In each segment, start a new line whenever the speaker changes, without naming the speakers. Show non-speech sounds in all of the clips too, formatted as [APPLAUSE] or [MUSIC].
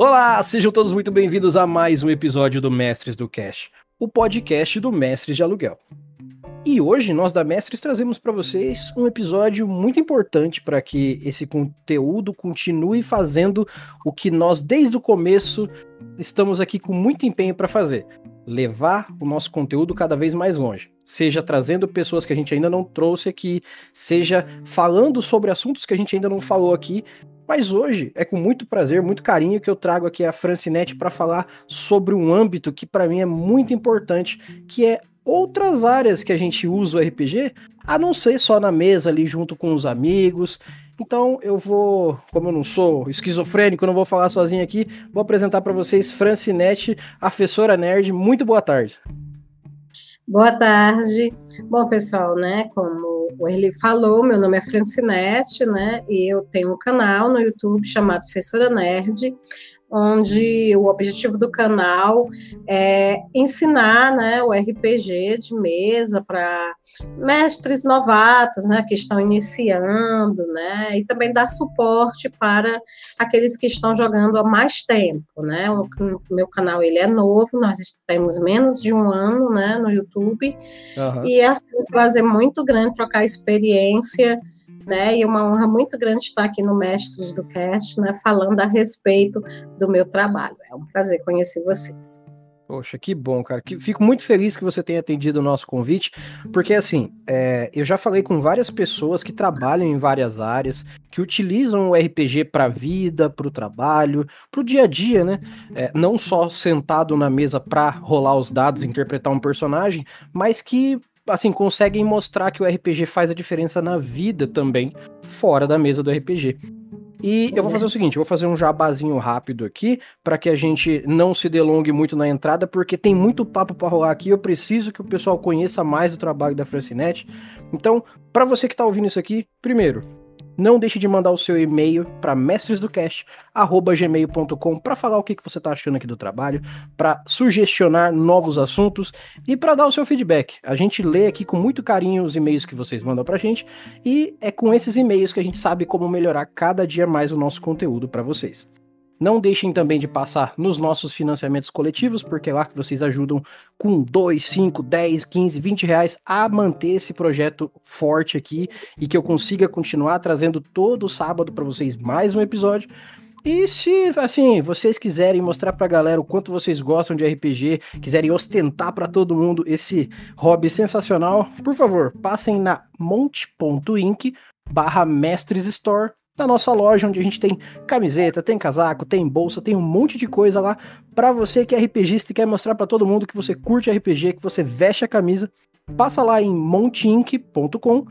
Olá, sejam todos muito bem-vindos a mais um episódio do Mestres do Cash, o podcast do Mestres de Aluguel. E hoje nós da Mestres trazemos para vocês um episódio muito importante para que esse conteúdo continue fazendo o que nós desde o começo estamos aqui com muito empenho para fazer, levar o nosso conteúdo cada vez mais longe. Seja trazendo pessoas que a gente ainda não trouxe aqui, seja falando sobre assuntos que a gente ainda não falou aqui, mas hoje é com muito prazer, muito carinho que eu trago aqui a Francinete para falar sobre um âmbito que para mim é muito importante, que é outras áreas que a gente usa o RPG, a não ser só na mesa ali junto com os amigos. Então eu vou, como eu não sou esquizofrênico, não vou falar sozinho aqui, vou apresentar para vocês Francinete, professora nerd. Muito boa tarde.
Boa tarde. Bom, pessoal, né, como ele falou, meu nome é Francinete, né, e eu tenho um canal no YouTube chamado Professora Nerd, onde o objetivo do canal é ensinar né, o RPG de mesa para mestres novatos, né, que estão iniciando, né, e também dar suporte para aqueles que estão jogando há mais tempo, né. O meu canal ele é novo, nós temos menos de um ano, né, no YouTube, uhum. e é assim, um prazer muito grande trocar experiência né? E uma honra muito grande estar aqui no Mestres do Cast, né? Falando a respeito do meu trabalho. É um prazer conhecer vocês.
Poxa, que bom, cara. Que, fico muito feliz que você tenha atendido o nosso convite, porque assim, é, eu já falei com várias pessoas que trabalham em várias áreas, que utilizam o RPG para vida, para o trabalho, para o dia a dia, né? É, não só sentado na mesa para rolar os dados, interpretar um personagem, mas que assim, conseguem mostrar que o RPG faz a diferença na vida também, fora da mesa do RPG. E eu vou fazer o seguinte, eu vou fazer um jabazinho rápido aqui, para que a gente não se delongue muito na entrada, porque tem muito papo para rolar aqui, eu preciso que o pessoal conheça mais o trabalho da Francinete. Então, para você que está ouvindo isso aqui, primeiro, não deixe de mandar o seu e-mail para mestresdocast@gmail.com para falar o que, que você está achando aqui do trabalho, para sugestionar novos assuntos e para dar o seu feedback. A gente lê aqui com muito carinho os e-mails que vocês mandam para a gente e é com esses e-mails que a gente sabe como melhorar cada dia mais o nosso conteúdo para vocês. Não deixem também de passar nos nossos financiamentos coletivos, porque é lá que vocês ajudam com 2, 5, 10, 15, 20 reais a manter esse projeto forte aqui e que eu consiga continuar trazendo todo sábado para vocês mais um episódio. E se, assim, vocês quiserem mostrar pra galera o quanto vocês gostam de RPG, quiserem ostentar para todo mundo esse hobby sensacional, por favor, passem na monte.inc barra Mestres Store na nossa loja, onde a gente tem camiseta, tem casaco, tem bolsa, tem um monte de coisa lá para você que é RPGista e quer mostrar para todo mundo que você curte RPG, que você veste a camisa. Passa lá em monteinc.com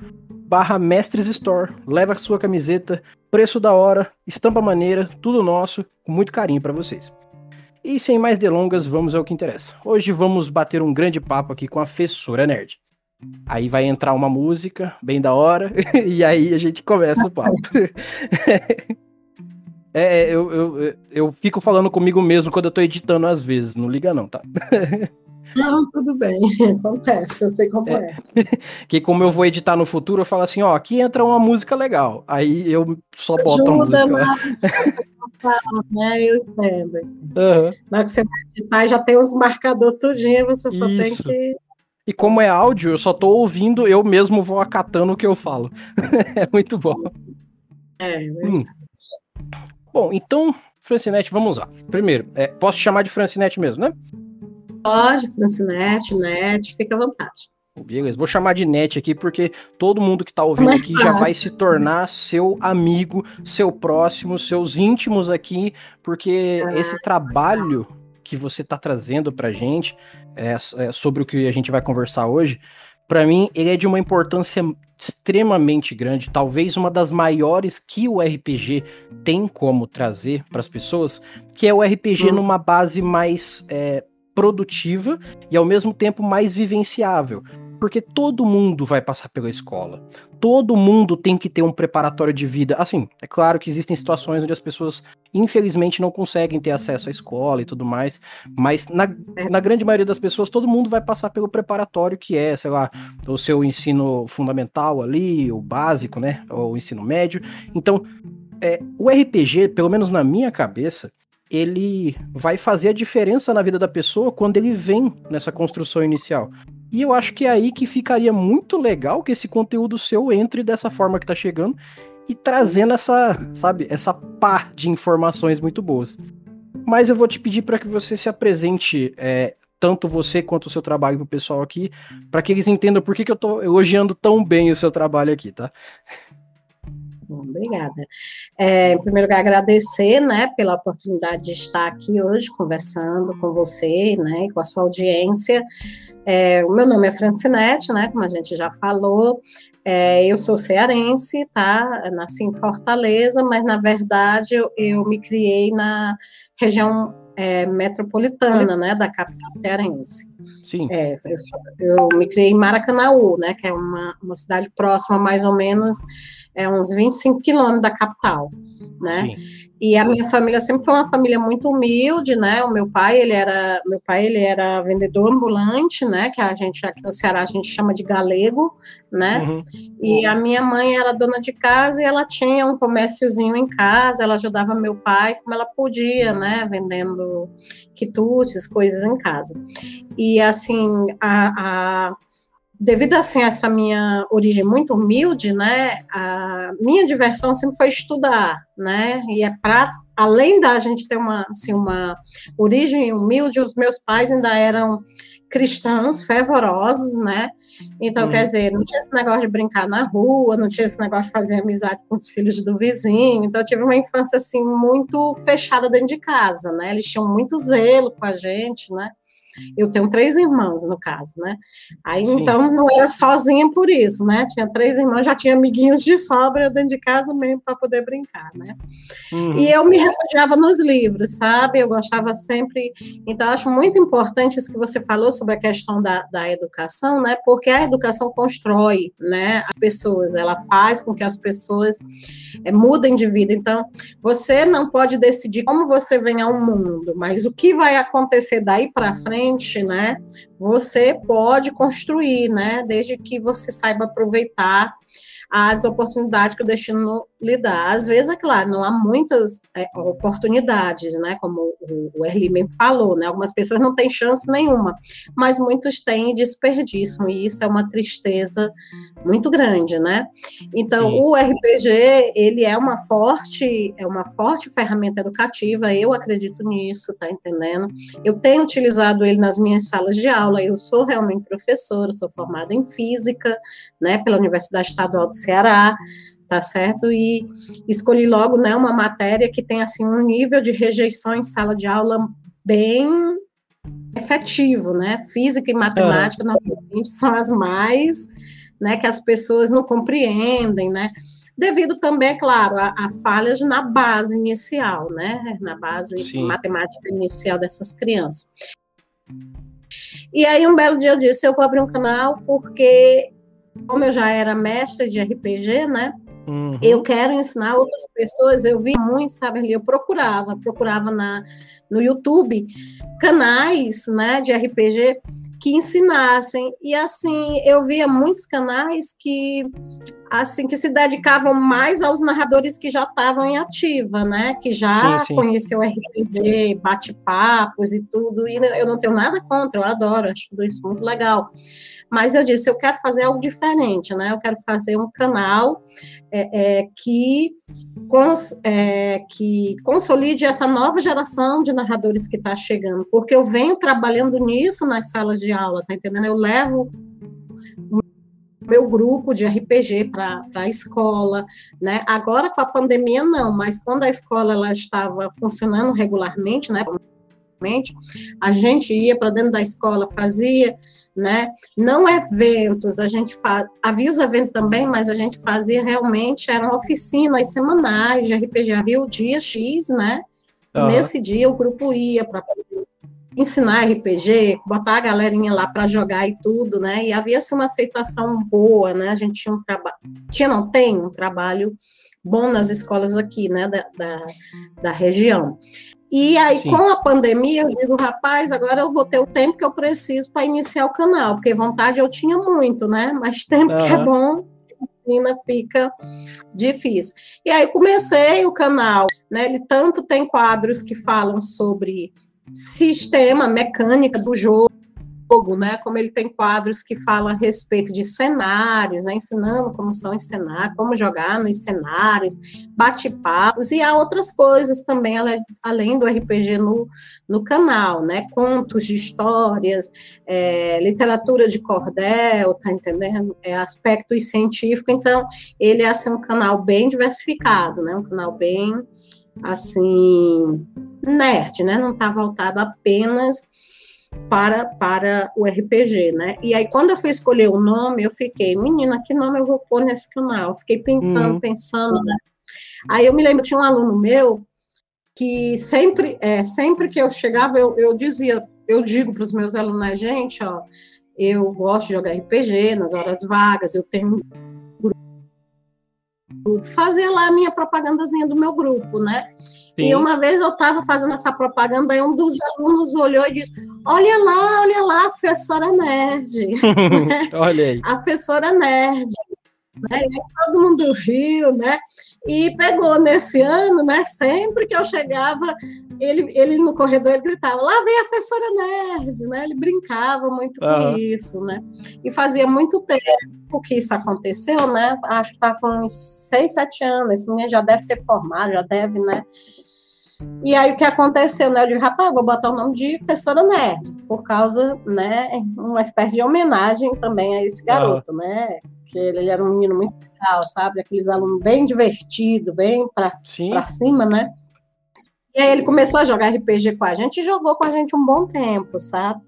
barra Mestres Store, leva a sua camiseta, preço da hora, estampa maneira, tudo nosso, com muito carinho para vocês. E sem mais delongas, vamos ao que interessa. Hoje vamos bater um grande papo aqui com a Fessora Nerd. Aí vai entrar uma música bem da hora, [LAUGHS] e aí a gente começa o papo. [LAUGHS] é, é eu, eu, eu fico falando comigo mesmo quando eu tô editando às vezes, não liga não, tá? [LAUGHS]
Não, tudo bem, acontece, eu sei como é.
é. Que como eu vou editar no futuro, eu falo assim, ó, aqui entra uma música legal. Aí eu só boto Ajuda, a música.
né? Eu entendo. Uhum. Na hora que você vai editar, já tem os marcadores tudinho, você só Isso. tem que
e como é áudio, eu só tô ouvindo, eu mesmo vou acatando o que eu falo. [LAUGHS] é muito bom.
É, é hum.
Bom, então, Francinete, vamos lá. Primeiro, é, posso chamar de Francinete mesmo, né?
Pode, Francinete, Net, fica à vontade.
Beleza, vou chamar de net aqui porque todo mundo que tá ouvindo aqui fácil. já vai se tornar seu amigo, seu próximo, seus íntimos aqui, porque ah, esse trabalho que você tá trazendo pra gente é, é, sobre o que a gente vai conversar hoje, para mim ele é de uma importância extremamente grande, talvez uma das maiores que o RPG tem como trazer para as pessoas, que é o RPG hum. numa base mais é, produtiva e ao mesmo tempo mais vivenciável. Porque todo mundo vai passar pela escola. Todo mundo tem que ter um preparatório de vida. Assim, é claro que existem situações onde as pessoas, infelizmente, não conseguem ter acesso à escola e tudo mais. Mas na, na grande maioria das pessoas, todo mundo vai passar pelo preparatório, que é, sei lá, o seu ensino fundamental ali, o básico, né? Ou o ensino médio. Então, é, o RPG, pelo menos na minha cabeça, ele vai fazer a diferença na vida da pessoa quando ele vem nessa construção inicial. E eu acho que é aí que ficaria muito legal que esse conteúdo seu entre dessa forma que tá chegando e trazendo essa, sabe, essa pá de informações muito boas. Mas eu vou te pedir para que você se apresente, é, tanto você quanto o seu trabalho pro pessoal aqui, para que eles entendam por que, que eu tô elogiando tão bem o seu trabalho aqui, tá?
Obrigada. É, em primeiro lugar, agradecer, né, pela oportunidade de estar aqui hoje conversando com você, né, e com a sua audiência. É, o meu nome é Francinete, né, como a gente já falou. É, eu sou cearense, tá? Nasci em Fortaleza, mas na verdade eu, eu me criei na região é, metropolitana, né, da capital cearense.
Sim.
É, eu, eu, me criei em Maracanaú, né, que é uma, uma cidade próxima, mais ou menos, é uns 25 quilômetros da capital, né? Sim. E a minha família sempre foi uma família muito humilde, né? O meu pai, ele era, meu pai, ele era vendedor ambulante, né? Que a gente aqui no Ceará a gente chama de galego, né? Uhum. E a minha mãe era dona de casa e ela tinha um comérciozinho em casa, ela ajudava meu pai como ela podia, né? Vendendo quitutes, coisas em casa. E assim, a, a devido assim a essa minha origem muito humilde, né, a minha diversão sempre foi estudar, né, e é para além da gente ter uma assim uma origem humilde, os meus pais ainda eram cristãos fervorosos, né, então uhum. quer dizer, não tinha esse negócio de brincar na rua, não tinha esse negócio de fazer amizade com os filhos do vizinho, então eu tive uma infância assim muito fechada dentro de casa, né, eles tinham muito zelo com a gente, né, eu tenho três irmãos, no caso, né? Aí, Sim. então, não era sozinha por isso, né? Tinha três irmãos, já tinha amiguinhos de sobra dentro de casa mesmo para poder brincar, né? Uhum. E eu me refugiava nos livros, sabe? Eu gostava sempre. Então, acho muito importante isso que você falou sobre a questão da, da educação, né? Porque a educação constrói, né? As pessoas, ela faz com que as pessoas é, mudem de vida. Então, você não pode decidir como você vem ao mundo, mas o que vai acontecer daí para frente né? Você pode construir, né? Desde que você saiba aproveitar as oportunidades que o destino lhe dá. Às vezes, é claro, não há muitas é, oportunidades, né? Como o, o Erli mesmo falou, né? Algumas pessoas não têm chance nenhuma, mas muitos têm e desperdiçam, e isso é uma tristeza muito grande, né? Então, Sim. o RPG, ele é uma forte, é uma forte ferramenta educativa, eu acredito nisso, tá entendendo? Eu tenho utilizado ele nas minhas salas de aula, eu sou realmente professora, sou formada em física, né, pela Universidade Estadual do Ceará, tá certo? E escolhi logo, né, uma matéria que tem assim um nível de rejeição em sala de aula bem efetivo, né? Física e matemática uhum. normalmente são as mais, né, que as pessoas não compreendem, né? Devido também, claro, a, a falhas na base inicial, né? Na base Sim. matemática inicial dessas crianças. E aí, um belo dia eu disse: eu vou abrir um canal porque, como eu já era mestre de RPG, né? Uhum. Eu quero ensinar outras pessoas. Eu vi muito, sabe, eu procurava, procurava na, no YouTube canais, né, de RPG que ensinassem. E assim, eu via muitos canais que assim que se dedicavam mais aos narradores que já estavam em ativa, né? Que já sim, sim. conheceu RPG, bate-papos e tudo. E eu não tenho nada contra, eu adoro, acho tudo isso muito legal mas eu disse, eu quero fazer algo diferente, né? Eu quero fazer um canal é, é, que, cons, é, que consolide essa nova geração de narradores que está chegando, porque eu venho trabalhando nisso nas salas de aula, tá entendendo? Eu levo meu grupo de RPG para a escola, né? Agora com a pandemia não, mas quando a escola ela estava funcionando regularmente, né? A gente ia para dentro da escola, fazia, né? Não eventos, a gente faz, havia os eventos também, mas a gente fazia realmente, eram oficinas semanais de RPG, havia o dia X, né? Uhum. Nesse dia o grupo ia para ensinar RPG, botar a galerinha lá para jogar e tudo, né? E havia assim, uma aceitação boa, né? A gente tinha um trabalho, tinha, não tem um trabalho bom nas escolas aqui, né, da, da, da região. E aí, Sim. com a pandemia, eu digo, rapaz, agora eu vou ter o tempo que eu preciso para iniciar o canal, porque vontade eu tinha muito, né? [LAUGHS] Mas tempo uhum. que é bom, rotina fica difícil. E aí comecei o canal, né? Ele tanto tem quadros que falam sobre sistema, mecânica do jogo, né? Como ele tem quadros que falam a respeito de cenários, né? ensinando como são cenários, como jogar nos cenários, bate-papos, e há outras coisas também, além do RPG no, no canal, né? Contos de histórias, é, literatura de cordel, tá entendendo? É, aspectos científicos, então ele é assim, um canal bem diversificado, né? Um canal bem assim nerd, né? Não está voltado apenas para, para o RPG, né? E aí, quando eu fui escolher o nome, eu fiquei, menina, que nome eu vou pôr nesse canal? fiquei pensando, uhum. pensando, né? Aí eu me lembro, tinha um aluno meu que sempre, é, sempre que eu chegava, eu, eu dizia, eu digo para os meus alunos, gente, ó, eu gosto de jogar RPG nas horas vagas, eu tenho fazer lá a minha propagandazinha do meu grupo, né? Sim. E uma vez eu estava fazendo essa propaganda e um dos alunos olhou e disse: Olha lá, olha lá, a professora Nerd. [LAUGHS] [LAUGHS]
olha aí.
A professora Nerd. Né? Todo mundo riu, né? E pegou nesse ano, né? Sempre que eu chegava, ele, ele no corredor ele gritava: Lá vem a professora Nerd, né? Ele brincava muito uhum. com isso, né? E fazia muito tempo que isso aconteceu, né? Acho que está com uns seis, sete anos. Esse menino já deve ser formado, já deve, né? E aí o que aconteceu, né? Eu disse, rapaz, vou botar o nome de professora Nerd, por causa, né, uma espécie de homenagem também a esse garoto, uhum. né? Que ele era um menino muito legal, sabe? Aqueles alunos bem divertido, bem para cima, né? E aí ele começou a jogar RPG com a gente e jogou com a gente um bom tempo, sabe?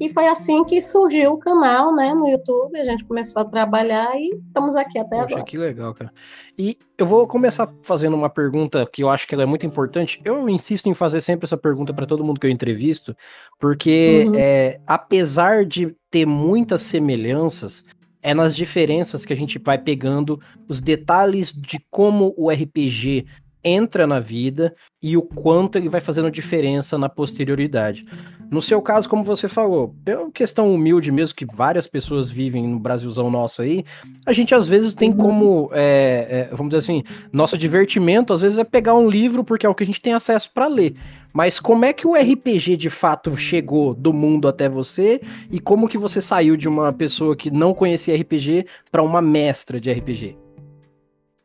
E foi assim que surgiu o canal, né, no YouTube, a gente começou a trabalhar e estamos aqui até Poxa, agora.
que legal, cara. E eu vou começar fazendo uma pergunta que eu acho que ela é muito importante. Eu insisto em fazer sempre essa pergunta para todo mundo que eu entrevisto, porque uhum. é, apesar de ter muitas semelhanças, é nas diferenças que a gente vai pegando os detalhes de como o RPG entra na vida e o quanto ele vai fazendo diferença na posterioridade. No seu caso, como você falou, pela questão humilde mesmo que várias pessoas vivem no Brasilzão nosso aí, a gente às vezes tem como, é, é, vamos dizer assim, nosso divertimento às vezes é pegar um livro porque é o que a gente tem acesso para ler. Mas como é que o RPG de fato chegou do mundo até você e como que você saiu de uma pessoa que não conhecia RPG para uma mestra de RPG?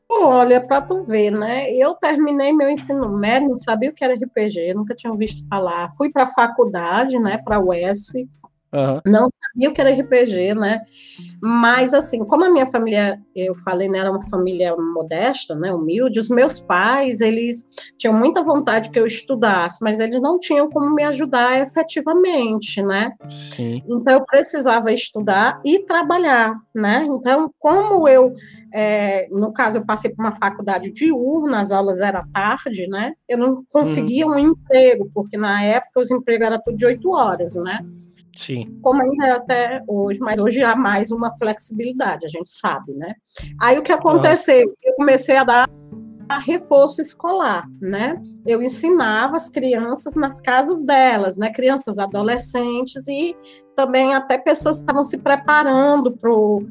Olha, para tu ver, né? Eu terminei meu ensino médio, não sabia o que era RPG, nunca tinha visto falar. Fui para a faculdade, né, para a UES, Uhum. Não sabia o que era RPG, né? Mas, assim, como a minha família, eu falei, né, era uma família modesta, né, humilde, os meus pais, eles tinham muita vontade que eu estudasse, mas eles não tinham como me ajudar efetivamente, né? Sim. Então, eu precisava estudar e trabalhar, né? Então, como eu, é, no caso, eu passei por uma faculdade diurna, as aulas eram tarde, né? Eu não conseguia uhum. um emprego, porque na época os empregos eram tudo de oito horas, né?
Sim.
Como ainda é até hoje, mas hoje há mais uma flexibilidade, a gente sabe, né? Aí o que aconteceu? Eu comecei a dar reforço escolar, né? Eu ensinava as crianças nas casas delas, né? Crianças, adolescentes e também até pessoas que estavam se preparando para o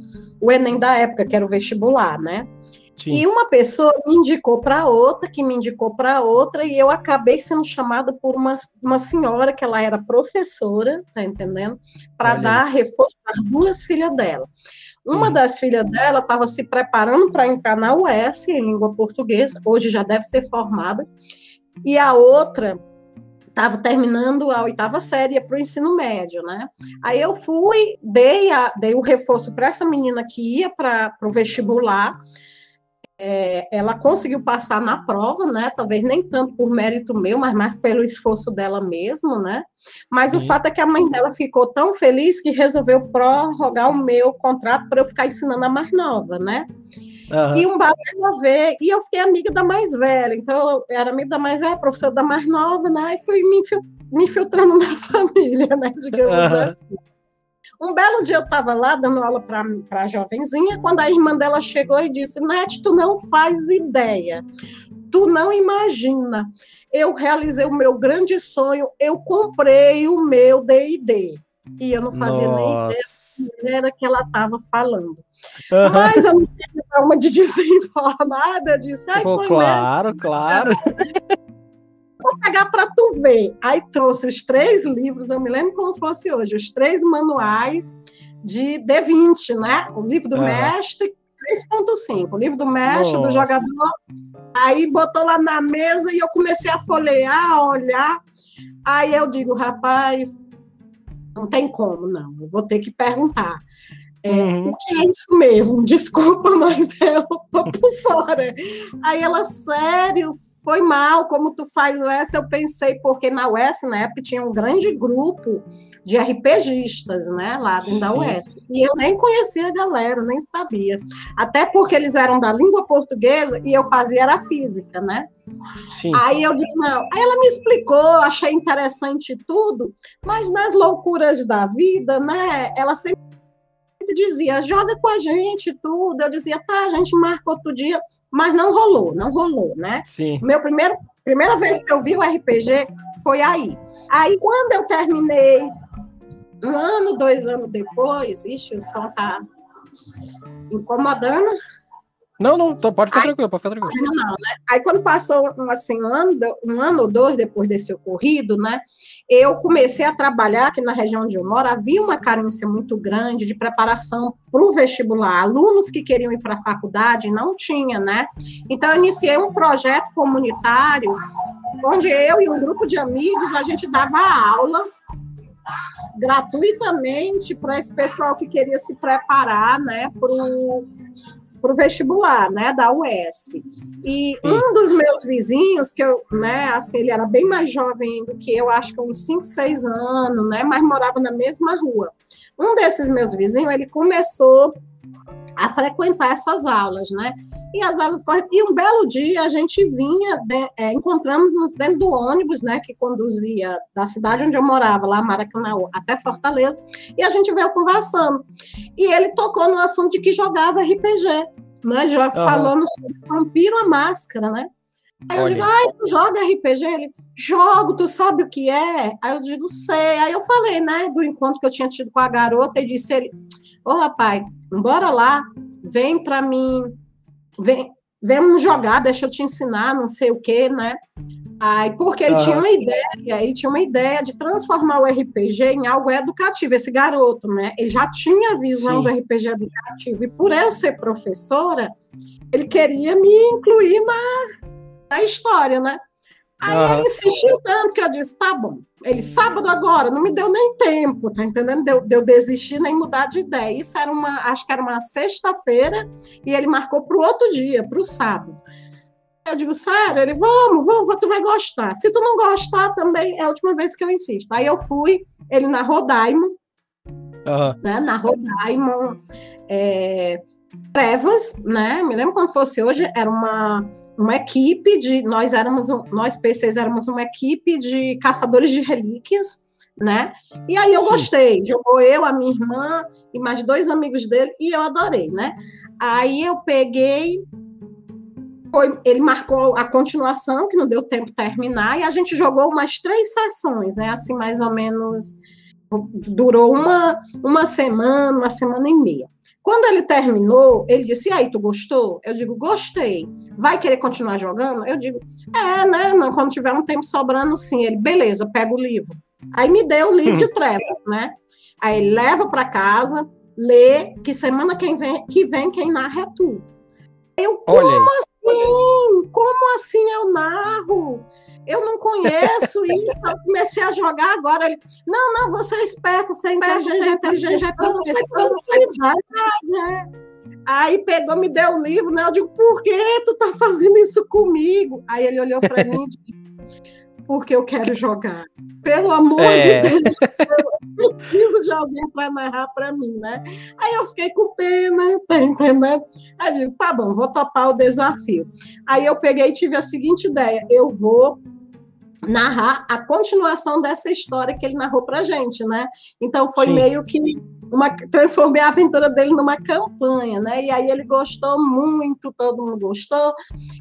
Enem da época, que era o vestibular, né? Sim. E uma pessoa me indicou para outra, que me indicou para outra, e eu acabei sendo chamada por uma, uma senhora que ela era professora, tá entendendo? Para dar reforço para duas filhas dela. Uma hum. das filhas dela estava se preparando para entrar na UES, em língua portuguesa, hoje já deve ser formada, e a outra estava terminando a oitava série para o ensino médio, né? Aí eu fui, dei, a, dei o reforço para essa menina que ia para o vestibular, é, ela conseguiu passar na prova, né? Talvez nem tanto por mérito meu, mas mais pelo esforço dela mesmo, né? Mas Sim. o fato é que a mãe dela ficou tão feliz que resolveu prorrogar o meu contrato para eu ficar ensinando a mais nova, né? Uhum. E um bagulho a ver, e eu fiquei amiga da mais velha, então eu era amiga da mais velha, professora da mais nova, né? E fui me, infiltrando [LAUGHS] na família, né? Digamos uhum. assim. Um belo dia eu estava lá dando aula para a jovenzinha, quando a irmã dela chegou e disse: Net, tu não faz ideia, tu não imagina. Eu realizei o meu grande sonho, eu comprei o meu DD. e eu não fazia Nossa. nem ideia era que ela estava falando. Uhum. Mas eu não tinha uma de [LAUGHS] desinformada, eu disse, ai,
Pô, claro, mesmo. claro. [LAUGHS]
Vou pegar para tu ver. Aí trouxe os três livros, eu me lembro como fosse hoje, os três manuais de D20, né? O livro do uhum. mestre, 3.5, o livro do mestre, Nossa. do jogador. Aí botou lá na mesa e eu comecei a folhear, a olhar. Aí eu digo, rapaz, não tem como, não. Eu vou ter que perguntar. É, uhum. O que é isso mesmo? [LAUGHS] Desculpa, mas eu tô por fora. Aí ela, sério, foi mal, como tu faz o S, eu pensei, porque na UES, na época, tinha um grande grupo de RPGistas, né, lá dentro Sim. da UES. E eu nem conhecia a galera, nem sabia. Até porque eles eram da língua portuguesa e eu fazia era física, né? Sim. Aí eu digo, não. Aí ela me explicou, achei interessante tudo, mas nas loucuras da vida, né, ela sempre dizia, joga com a gente, tudo. Eu dizia, tá, a gente marca outro dia, mas não rolou, não rolou, né?
Sim.
Meu primeiro, primeira vez que eu vi o RPG foi aí. Aí, quando eu terminei, um ano, dois anos depois, ixi, o som tá incomodando.
Não, não, pode ficar aí, tranquilo, pode ficar tranquilo.
Não, não, né? Aí quando passou assim, um ano, um ano ou dois depois desse ocorrido, né? Eu comecei a trabalhar aqui na região onde eu moro, havia uma carência muito grande de preparação para o vestibular. Alunos que queriam ir para a faculdade não tinha, né? Então eu iniciei um projeto comunitário onde eu e um grupo de amigos a gente dava aula gratuitamente para esse pessoal que queria se preparar, né, para o para o vestibular, né, da UES. E um dos meus vizinhos, que eu, né, assim, ele era bem mais jovem do que eu, acho que uns 5, 6 anos, né, mas morava na mesma rua. Um desses meus vizinhos, ele começou a frequentar essas aulas, né? E as aulas e um belo dia a gente vinha, de, é, encontramos-nos dentro do ônibus, né, que conduzia da cidade onde eu morava, lá Maracanã, até Fortaleza, e a gente veio conversando. E ele tocou no assunto de que jogava RPG, né? Já uhum. falando sobre Vampiro a Máscara, né? Aí eu digo, ai, tu joga RPG? Ele, jogo, tu sabe o que é? Aí eu digo, sei. Aí eu falei, né, do encontro que eu tinha tido com a garota, e disse ele, ô oh, rapaz, bora lá, vem para mim, vem, vamos jogar, deixa eu te ensinar, não sei o quê, né? Aí, porque ele tinha uma ideia, ele tinha uma ideia de transformar o RPG em algo educativo, esse garoto, né? Ele já tinha a visão Sim. do RPG educativo, e por eu ser professora, ele queria me incluir na, na história, né? Aí uhum. ele insistiu tanto que eu disse, tá bom. Ele, sábado agora, não me deu nem tempo, tá entendendo? Deu, deu desistir nem mudar de ideia. Isso era uma, acho que era uma sexta-feira, e ele marcou para o outro dia, para o sábado. Eu digo, sério? Ele, vamos, vamos, tu vai gostar. Se tu não gostar também, é a última vez que eu insisto. Aí eu fui, ele na Rodaimon, uhum. né, na Rodaimon, é, Trevas, né, me lembro quando fosse hoje, era uma uma equipe de nós éramos nós PCs éramos uma equipe de caçadores de relíquias, né? E aí eu Sim. gostei. Jogou eu, a minha irmã e mais dois amigos dele e eu adorei, né? Aí eu peguei foi, ele marcou a continuação, que não deu tempo de terminar, e a gente jogou umas três sessões, né? Assim, mais ou menos, durou uma, uma semana, uma semana e meia. Quando ele terminou, ele disse: E aí, tu gostou? Eu digo: Gostei. Vai querer continuar jogando? Eu digo: É, né? Não, quando tiver um tempo sobrando, sim. Ele: Beleza, pega o livro. Aí me deu o livro de [LAUGHS] trevas, né? Aí ele leva para casa, lê, que semana que vem, que vem quem narra é tu. Eu, como assim? Como assim eu narro? Eu não conheço isso, eu comecei a jogar agora. Ele, não, não, você é esperto, você é inteligente, você é inteligente, é Aí pegou, me deu o livro, né? Eu digo, por que tu tá fazendo isso comigo? Aí ele olhou para mim e disse, porque eu quero jogar. Pelo amor é. de Deus, eu preciso de alguém para narrar para mim, né? Aí eu fiquei com pena, tá entendendo? Aí eu digo, tá bom, vou topar o desafio. Aí eu peguei e tive a seguinte ideia: eu vou narrar a continuação dessa história que ele narrou para gente, né? Então foi Sim. meio que uma, transformei a aventura dele numa campanha, né? E aí ele gostou muito, todo mundo gostou.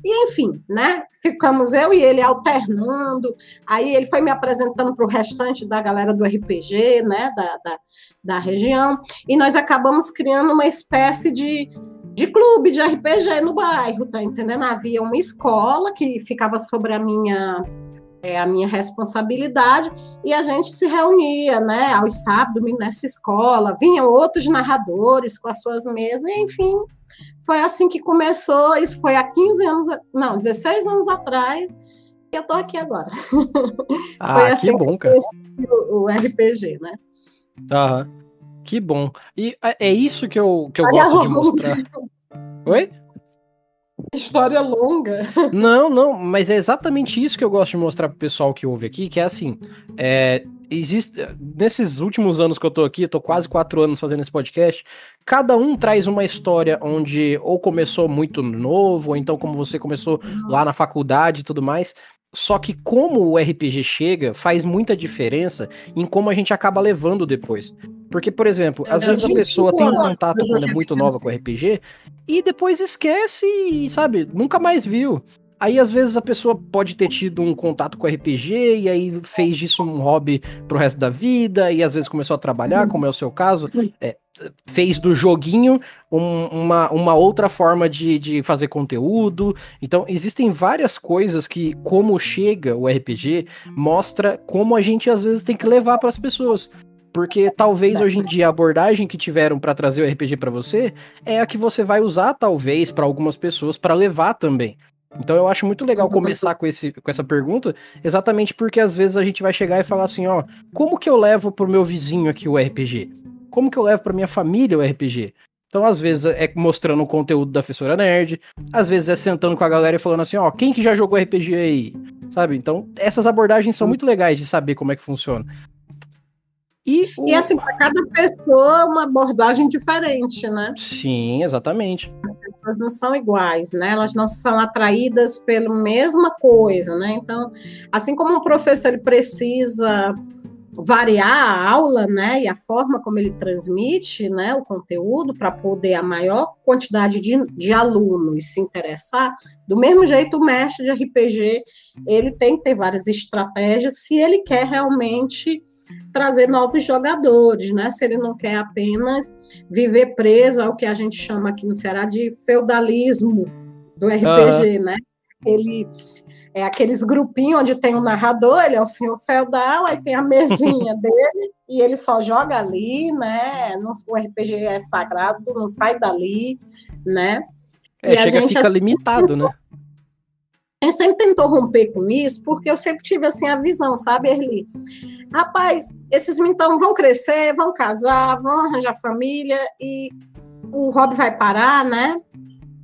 E enfim, né? Ficamos eu e ele alternando. Aí ele foi me apresentando para o restante da galera do RPG, né? Da, da, da região. E nós acabamos criando uma espécie de de clube de RPG no bairro, tá entendendo? Havia uma escola que ficava sobre a minha é, a minha responsabilidade, e a gente se reunia, né, aos sábados nessa escola, vinham outros narradores com as suas mesas, enfim, foi assim que começou, isso foi há 15 anos, não, 16 anos atrás, e eu tô aqui agora.
Ah, foi assim que bom, cara.
O, o RPG, né?
Aham, que bom. E é, é isso que eu, que eu gosto de mostrar. Oi?
História longa.
Não, não, mas é exatamente isso que eu gosto de mostrar pro pessoal que ouve aqui, que é assim, é, existe, nesses últimos anos que eu tô aqui, eu tô quase quatro anos fazendo esse podcast, cada um traz uma história onde ou começou muito novo, ou então como você começou lá na faculdade e tudo mais, só que como o RPG chega, faz muita diferença em como a gente acaba levando depois. Porque, por exemplo, às vezes a pessoa tem um contato quando é muito nova com RPG e depois esquece e, sabe, nunca mais viu. Aí, às vezes, a pessoa pode ter tido um contato com RPG e aí fez disso um hobby pro resto da vida, e às vezes começou a trabalhar, como é o seu caso. É, fez do joguinho um, uma, uma outra forma de, de fazer conteúdo. Então, existem várias coisas que, como chega o RPG, mostra como a gente às vezes tem que levar para as pessoas. Porque talvez hoje em dia a abordagem que tiveram para trazer o RPG para você é a que você vai usar, talvez, para algumas pessoas para levar também. Então eu acho muito legal começar com, esse, com essa pergunta, exatamente porque às vezes a gente vai chegar e falar assim, ó, como que eu levo pro meu vizinho aqui o RPG? Como que eu levo pra minha família o RPG? Então, às vezes, é mostrando o conteúdo da Fessora Nerd, às vezes é sentando com a galera e falando assim, ó, quem que já jogou RPG aí? Sabe? Então, essas abordagens são muito legais de saber como é que funciona.
E, o... e assim, para cada pessoa, uma abordagem diferente, né?
Sim, exatamente.
As pessoas não são iguais, né? Elas não são atraídas pela mesma coisa, né? Então, assim como um professor ele precisa variar a aula, né, e a forma como ele transmite, né, o conteúdo para poder a maior quantidade de, de alunos se interessar, do mesmo jeito o mestre de RPG, ele tem que ter várias estratégias se ele quer realmente trazer novos jogadores, né? Se ele não quer apenas viver preso ao que a gente chama aqui no Ceará de feudalismo do RPG, uhum. né? Ele é aqueles grupinhos onde tem um narrador, ele é o senhor feudal, aí tem a mesinha [LAUGHS] dele e ele só joga ali, né? o RPG é sagrado, não sai dali, né?
É, e chega a gente fica limitado, né?
A gente sempre tentou romper com isso, porque eu sempre tive assim a visão, sabe, Erli? Rapaz, esses então vão crescer, vão casar, vão arranjar família e o hobby vai parar, né?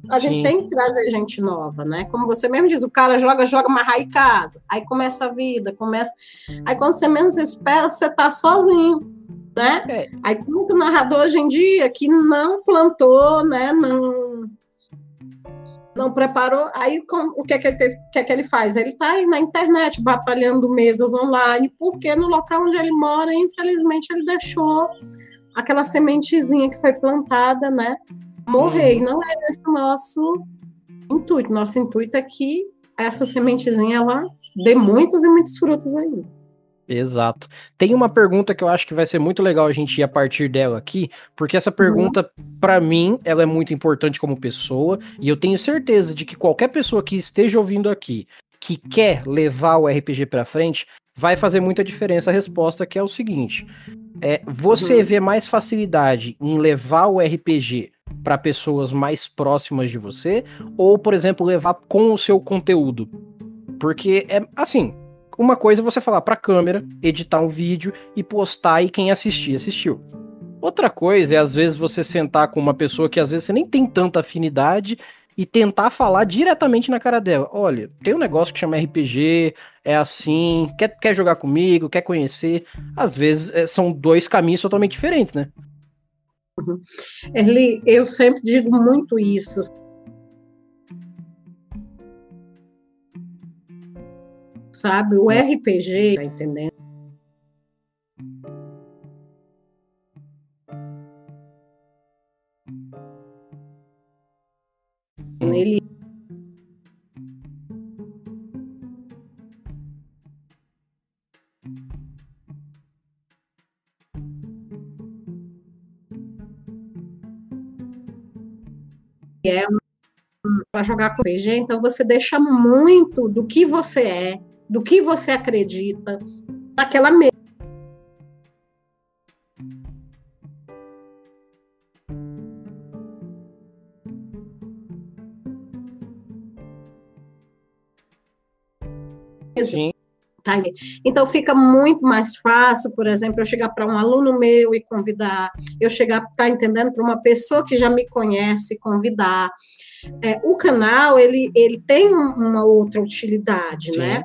A Sim. gente tem que trazer gente nova, né? Como você mesmo diz, o cara joga, joga, mas aí casa. Aí começa a vida, começa. Aí quando você menos espera, você tá sozinho, né? É. Aí como que o narrador hoje em dia que não plantou, né? Não não preparou, aí o que é que ele, teve, que é que ele faz? Ele está na internet batalhando mesas online, porque no local onde ele mora, infelizmente, ele deixou aquela sementezinha que foi plantada, né, morrer. Uhum. E não é esse o nosso intuito. Nosso intuito é que essa sementezinha ela dê muitos e muitos frutos ainda.
Exato. Tem uma pergunta que eu acho que vai ser muito legal a gente ir a partir dela aqui, porque essa pergunta, uhum. para mim, ela é muito importante como pessoa, e eu tenho certeza de que qualquer pessoa que esteja ouvindo aqui, que quer levar o RPG para frente, vai fazer muita diferença a resposta, que é o seguinte: é, você uhum. vê mais facilidade em levar o RPG para pessoas mais próximas de você, ou, por exemplo, levar com o seu conteúdo? Porque é assim, uma coisa é você falar para a câmera, editar um vídeo e postar e quem assistir, assistiu. Outra coisa é às vezes você sentar com uma pessoa que às vezes você nem tem tanta afinidade e tentar falar diretamente na cara dela. Olha, tem um negócio que chama RPG, é assim, quer, quer jogar comigo, quer conhecer. Às vezes é, são dois caminhos totalmente diferentes, né?
Uhum. Erli, eu sempre digo muito isso. Sabe? O RPG, tá entendendo? Hum. Ele é para jogar com PG, então você deixa muito do que você é, do que você acredita, naquela mesa. Sim. Tá então fica muito mais fácil, por exemplo, eu chegar para um aluno meu e convidar, eu chegar, tá entendendo, para uma pessoa que já me conhece, convidar é, o canal ele, ele tem uma outra utilidade, Sim. né?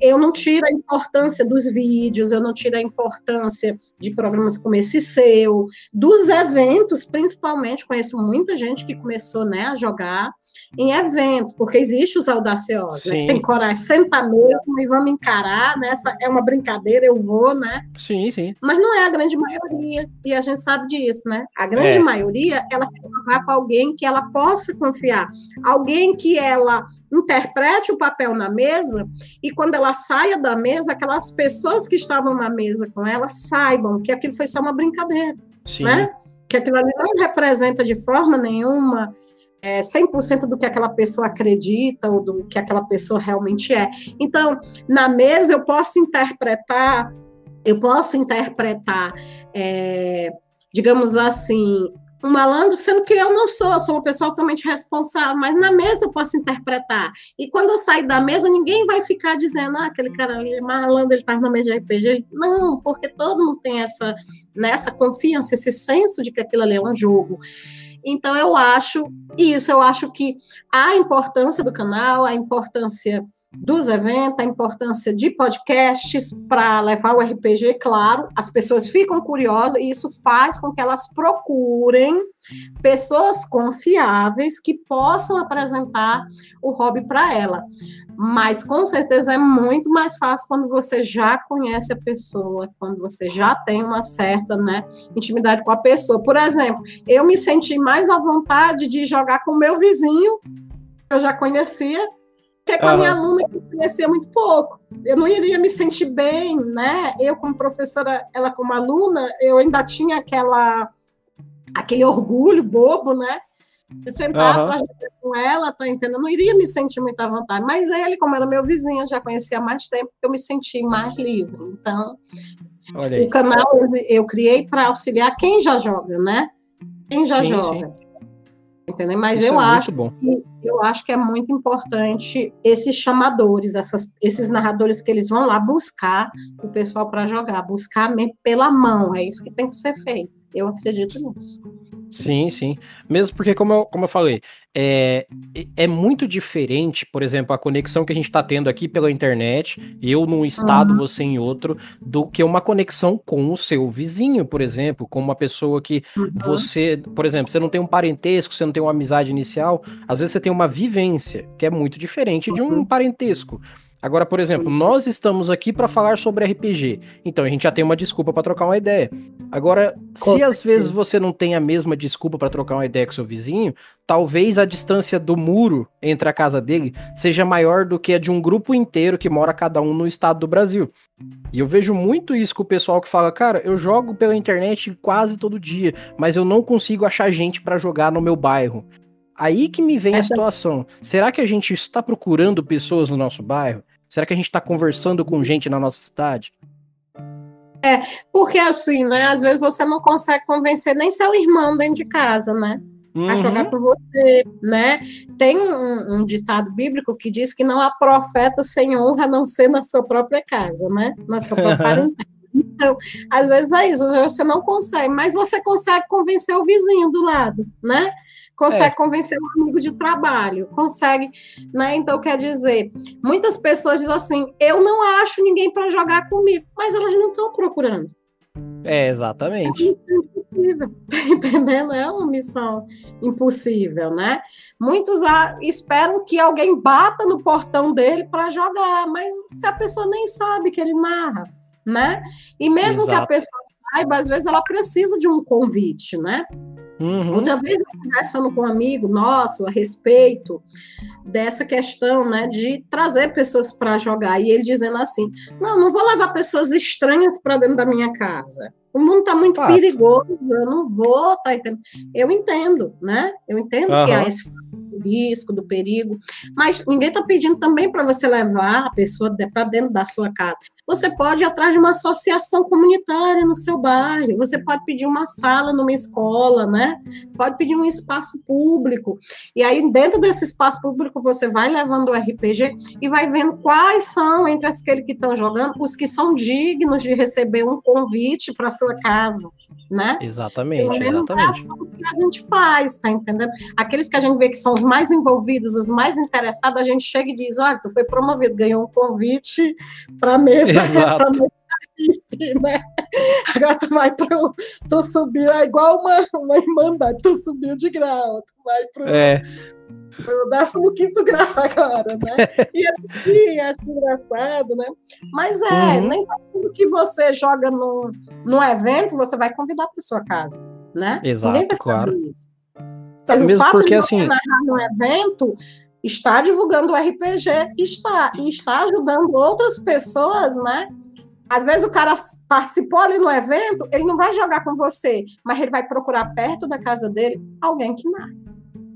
Eu não tiro a importância dos vídeos, eu não tiro a importância de programas como esse seu, dos eventos, principalmente, conheço muita gente que começou né, a jogar em eventos, porque existe os audaciosos, né? Tem coragem, senta mesmo e vamos encarar, né? Essa é uma brincadeira, eu vou, né?
Sim, sim.
Mas não é a grande maioria, e a gente sabe disso, né? A grande é. maioria, ela quer jogar com alguém que ela possa confiar alguém que ela interprete o papel na mesa e quando ela saia da mesa, aquelas pessoas que estavam na mesa com ela saibam que aquilo foi só uma brincadeira, Sim. né? Que aquilo ali não representa de forma nenhuma é, 100% do que aquela pessoa acredita ou do que aquela pessoa realmente é. Então, na mesa eu posso interpretar, eu posso interpretar, é, digamos assim, um malandro, sendo que eu não sou, eu sou uma pessoa totalmente responsável, mas na mesa eu posso interpretar. E quando eu sair da mesa, ninguém vai ficar dizendo, ah, aquele cara ali é malandro, ele tá na mesa de RPG. Não, porque todo mundo tem essa, né, essa confiança, esse senso de que aquilo ali é um jogo. Então, eu acho isso, eu acho que a importância do canal, a importância dos eventos, a importância de podcasts para levar o RPG, claro, as pessoas ficam curiosas e isso faz com que elas procurem pessoas confiáveis que possam apresentar o hobby para ela. Mas com certeza é muito mais fácil quando você já conhece a pessoa, quando você já tem uma certa né, intimidade com a pessoa. Por exemplo, eu me senti mais à vontade de jogar com o meu vizinho, que eu já conhecia, que com a minha aluna que conhecia muito pouco. Eu não iria me sentir bem, né? Eu, como professora, ela como aluna, eu ainda tinha aquela aquele orgulho bobo, né? de sentar uhum. para com ela, tá entendendo? Eu não iria me sentir muito à vontade. Mas ele, como era meu vizinho, já conhecia há mais tempo, eu me senti mais livre. Então, o canal eu criei para auxiliar quem já joga, né? Quem já sim, joga. Sim. Entendeu? Mas Isso eu é acho que eu acho que é muito importante esses chamadores, essas, esses narradores que eles vão lá buscar o pessoal para jogar, buscar pela mão, é isso que tem que ser feito. Eu acredito nisso.
Sim, sim. Mesmo porque, como eu, como eu falei, é, é muito diferente, por exemplo, a conexão que a gente está tendo aqui pela internet, eu num estado, uhum. você em outro, do que uma conexão com o seu vizinho, por exemplo, com uma pessoa que uhum. você, por exemplo, você não tem um parentesco, você não tem uma amizade inicial, às vezes você tem uma vivência, que é muito diferente de um parentesco. Agora, por exemplo, nós estamos aqui para falar sobre RPG, então a gente já tem uma desculpa para trocar uma ideia. Agora, se às vezes você não tem a mesma desculpa para trocar uma ideia com seu vizinho, talvez a distância do muro entre a casa dele seja maior do que a de um grupo inteiro que mora cada um no estado do Brasil. E eu vejo muito isso com o pessoal que fala, cara, eu jogo pela internet quase todo dia, mas eu não consigo achar gente para jogar no meu bairro. Aí que me vem a situação. Será que a gente está procurando pessoas no nosso bairro? Será que a gente está conversando com gente na nossa cidade?
É, porque assim, né? Às vezes você não consegue convencer nem seu irmão dentro de casa, né? Uhum. A jogar com você, né? Tem um, um, ditado bíblico que diz que não há profeta sem honra a não ser na sua própria casa, né? Na sua própria parentela. Então, às vezes é isso, você não consegue, mas você consegue convencer o vizinho do lado, né? Consegue é. convencer um amigo de trabalho, consegue, né? Então quer dizer, muitas pessoas dizem assim: eu não acho ninguém para jogar comigo, mas elas não estão procurando.
É, exatamente.
É impossível, [LAUGHS] tá entendendo? É uma missão impossível, né? Muitos esperam que alguém bata no portão dele para jogar, mas se a pessoa nem sabe que ele narra, né? E mesmo Exato. que a pessoa saiba, às vezes ela precisa de um convite, né? Uhum. Outra vez, conversando com um amigo nosso a respeito dessa questão, né, de trazer pessoas para jogar, e ele dizendo assim: não, não vou levar pessoas estranhas para dentro da minha casa. O mundo está muito Fato. perigoso, eu não vou, tá entendendo? Eu entendo, né? Eu entendo uhum. que há esse risco, do perigo, mas ninguém está pedindo também para você levar a pessoa para dentro da sua casa. Você pode ir atrás de uma associação comunitária no seu bairro, você pode pedir uma sala numa escola, né? Pode pedir um espaço público. E aí, dentro desse espaço público, você vai levando o RPG e vai vendo quais são, entre aqueles que estão jogando, os que são dignos de receber um convite para sua casa né?
Exatamente, exatamente.
É o que a gente faz, tá entendendo? Aqueles que a gente vê que são os mais envolvidos, os mais interessados, a gente chega e diz, olha, tu foi promovido, ganhou um convite para mesa, [LAUGHS] mesa né? Agora tu vai pro. Tu subiu, é igual uma, uma irmandade, tu subiu de grau, tu vai pro.
É.
pro 15 grau agora, né? E assim, acho engraçado, né? Mas é, uhum. nem tudo que você joga no, no evento, você vai convidar para sua casa, né?
Exato, Ninguém vai claro. isso.
Mas Mesmo porque, assim... narrar no evento está divulgando o RPG, está, e está ajudando outras pessoas, né? Às vezes o cara participou ali no evento, ele não vai jogar com você, mas ele vai procurar perto da casa dele alguém que narra.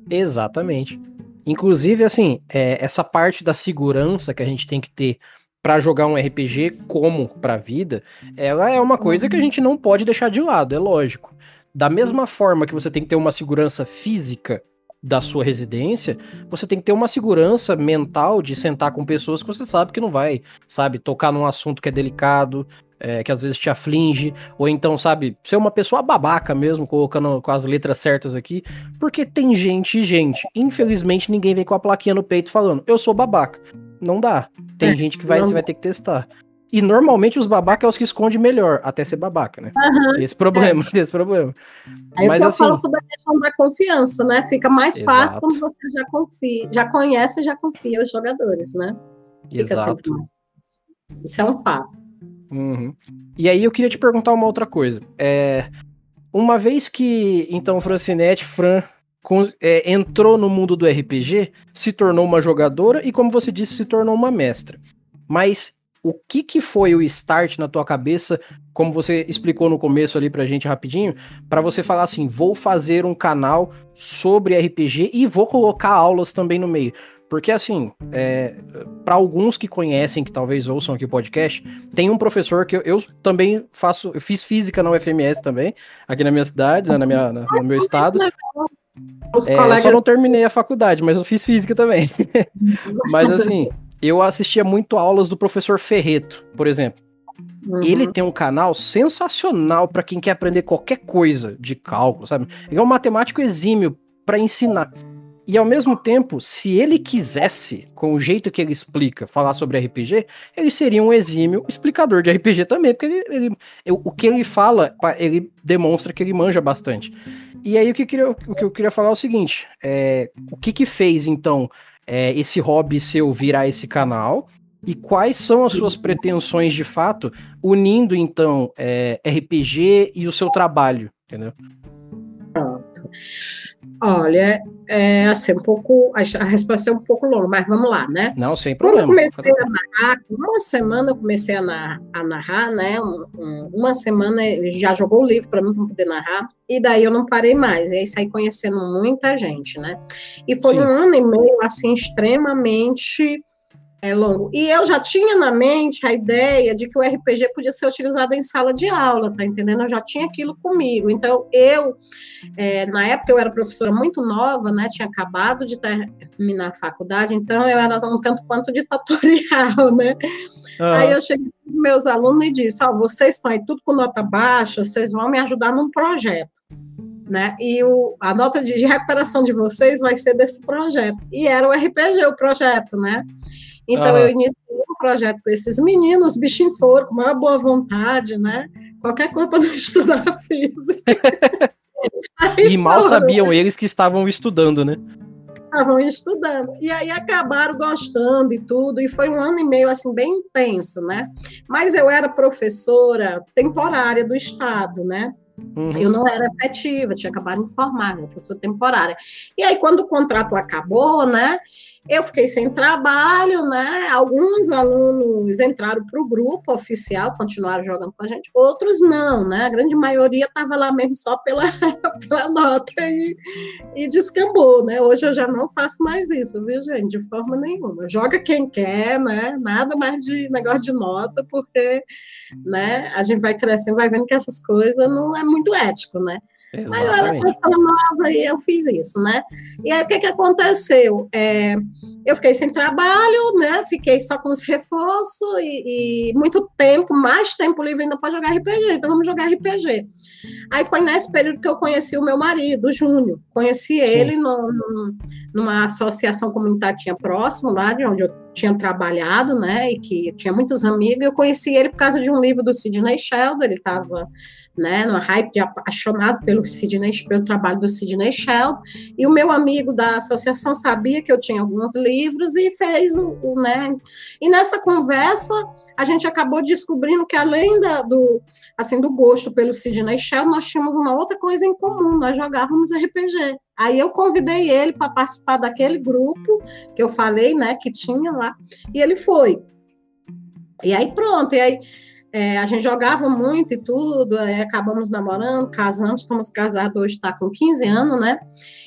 Exatamente. Inclusive, assim, é, essa parte da segurança que a gente tem que ter para jogar um RPG como para a vida, ela é uma coisa que a gente não pode deixar de lado, é lógico. Da mesma forma que você tem que ter uma segurança física da sua residência, você tem que ter uma segurança mental de sentar com pessoas que você sabe que não vai, sabe, tocar num assunto que é delicado, é, que às vezes te aflige, ou então, sabe, ser uma pessoa babaca mesmo, colocando com as letras certas aqui, porque tem gente e gente. Infelizmente, ninguém vem com a plaquinha no peito falando, eu sou babaca. Não dá. Tem é, gente que vai, você vai ter que testar. E normalmente os babacas é os que escondem melhor, até ser babaca, né? Uhum, esse problema, é. esse problema.
Aí Mas, eu assim, falo sobre a questão da confiança, né? Fica mais exato. fácil quando você já confia, já conhece e já confia os jogadores, né? Fica
exato.
Isso é um fato.
Uhum. E aí eu queria te perguntar uma outra coisa. É, uma vez que, então, Francinete, Fran, é, entrou no mundo do RPG, se tornou uma jogadora e, como você disse, se tornou uma mestra. Mas o que que foi o start na tua cabeça, como você explicou no começo ali pra gente rapidinho, para você falar assim, vou fazer um canal sobre RPG e vou colocar aulas também no meio. Porque assim, é, para alguns que conhecem, que talvez ouçam aqui o podcast, tem um professor que eu, eu também faço, eu fiz física na UFMS também, aqui na minha cidade, né, na minha, na, no meu estado. É, eu só não terminei a faculdade, mas eu fiz física também. [LAUGHS] mas assim, eu assistia muito aulas do professor Ferreto, por exemplo. Uhum. Ele tem um canal sensacional para quem quer aprender qualquer coisa de cálculo, sabe? Ele é um matemático exímio para ensinar. E ao mesmo tempo, se ele quisesse, com o jeito que ele explica, falar sobre RPG, ele seria um exímio explicador de RPG também, porque ele, ele, o que ele fala, ele demonstra que ele manja bastante. E aí o que eu queria, o que eu queria falar é o seguinte: é, o que que fez então é, esse hobby seu virar esse canal? E quais são as suas pretensões de fato, unindo então é, RPG e o seu trabalho, entendeu?
Pronto. Olha, é assim, um pouco. A resposta é um pouco longa, mas vamos lá, né?
Não, sem problema.
Quando eu comecei a narrar, uma semana eu comecei a narrar, a narrar né? Um, um, uma semana ele já jogou o livro para mim para poder narrar, e daí eu não parei mais. E aí saí conhecendo muita gente, né? E foi Sim. um ano e meio, assim, extremamente é longo. E eu já tinha na mente a ideia de que o RPG podia ser utilizado em sala de aula, tá entendendo? Eu já tinha aquilo comigo. Então, eu, é, na época, eu era professora muito nova, né? Tinha acabado de terminar a faculdade, então eu era um tanto quanto ditatorial, né? Uhum. Aí eu cheguei para os meus alunos e disse: Ó, oh, vocês estão aí tudo com nota baixa, vocês vão me ajudar num projeto. Né? E o, a nota de, de recuperação de vocês vai ser desse projeto. E era o RPG, o projeto, né? Então, ah. eu iniciei um projeto com esses meninos, bichinho foram, com uma boa vontade, né? Qualquer coisa para não [LAUGHS] estudar física. [LAUGHS]
Aí, e mal foram. sabiam eles que estavam estudando, né?
estavam estudando. E aí acabaram gostando e tudo, e foi um ano e meio assim bem intenso, né? Mas eu era professora temporária do estado, né? Uhum. Eu não era efetiva, tinha acabado de formar, uma pessoa temporária. E aí, quando o contrato acabou, né? Eu fiquei sem trabalho, né? Alguns alunos entraram para o grupo oficial, continuaram jogando com a gente, outros não, né? A grande maioria estava lá mesmo só pela, [LAUGHS] pela nota e, e descambou, né? Hoje eu já não faço mais isso, viu, gente? De forma nenhuma. Joga quem quer, né? Nada mais de negócio de nota, porque né, a gente vai crescendo, vai vendo que essas coisas não é muito ético, né? Exatamente. Mas eu era pessoa nova e eu fiz isso, né? E aí o que, que aconteceu? É, eu fiquei sem trabalho, né? Fiquei só com os reforços e, e, muito tempo, mais tempo livre ainda para jogar RPG. Então vamos jogar RPG. Aí foi nesse período que eu conheci o meu marido, o Júnior. Conheci Sim. ele no, no, numa associação comunitária tinha próximo lá de onde eu tinha trabalhado, né? E que tinha muitos amigos. Eu conheci ele por causa de um livro do Sidney Sheldon. Ele estava né, hype de apaixonado pelo Sidney, pelo trabalho do Sidney Sheldon, e o meu amigo da associação sabia que eu tinha alguns livros e fez o, o né, e nessa conversa a gente acabou descobrindo que além da, do, assim, do gosto pelo Sidney Sheldon, nós tínhamos uma outra coisa em comum, nós jogávamos RPG. Aí eu convidei ele para participar daquele grupo que eu falei, né, que tinha lá, e ele foi. E aí pronto, e aí é, a gente jogava muito e tudo, é, acabamos namorando, casamos, estamos casados hoje, está com 15 anos, né?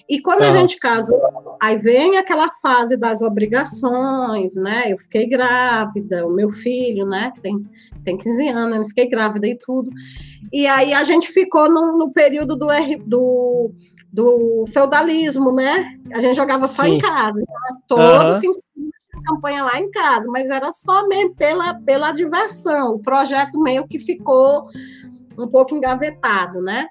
E quando a gente casou, aí vem aquela fase das obrigações, né? Eu fiquei grávida, o meu filho, né, que tem, tem 15 anos, eu fiquei grávida e tudo. E aí a gente ficou no, no período do, do, do feudalismo, né? A gente jogava Sim. só em casa, então, todo uhum. fim de campanha lá em casa, mas era só mesmo pela, pela diversão. O projeto meio que ficou um pouco engavetado, né?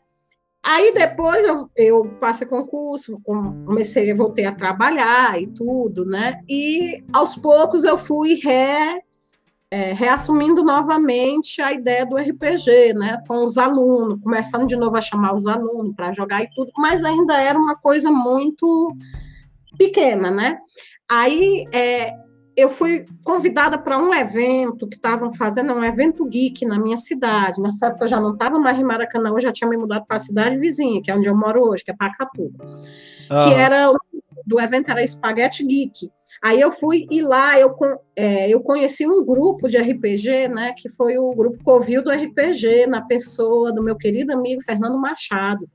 Aí depois eu, eu passei concurso, comecei, voltei a trabalhar e tudo, né? E aos poucos eu fui re, é, reassumindo novamente a ideia do RPG, né? Com os alunos, começando de novo a chamar os alunos para jogar e tudo, mas ainda era uma coisa muito pequena, né? Aí é, eu fui convidada para um evento que estavam fazendo, um evento geek na minha cidade. Nessa época eu já não estava mais em Maracanã, eu já tinha me mudado para a cidade vizinha, que é onde eu moro hoje, que é Pacatu. Ah. Que era, do evento era Spaghetti Geek. Aí eu fui e lá eu, é, eu conheci um grupo de RPG, né, que foi o grupo Covil do RPG, na pessoa do meu querido amigo Fernando Machado.